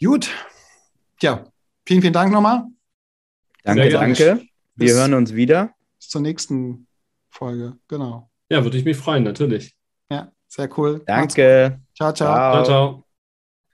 [SPEAKER 2] Gut. Ja, vielen, vielen Dank nochmal.
[SPEAKER 3] Danke, danke. Wir
[SPEAKER 2] Bis-
[SPEAKER 3] hören uns wieder.
[SPEAKER 2] Bis zur nächsten Folge. Genau.
[SPEAKER 4] Ja, würde ich mich freuen, natürlich.
[SPEAKER 2] Ja, sehr cool.
[SPEAKER 3] Danke.
[SPEAKER 2] Ciao, ciao.
[SPEAKER 3] Ciao.
[SPEAKER 4] Ciao, ciao.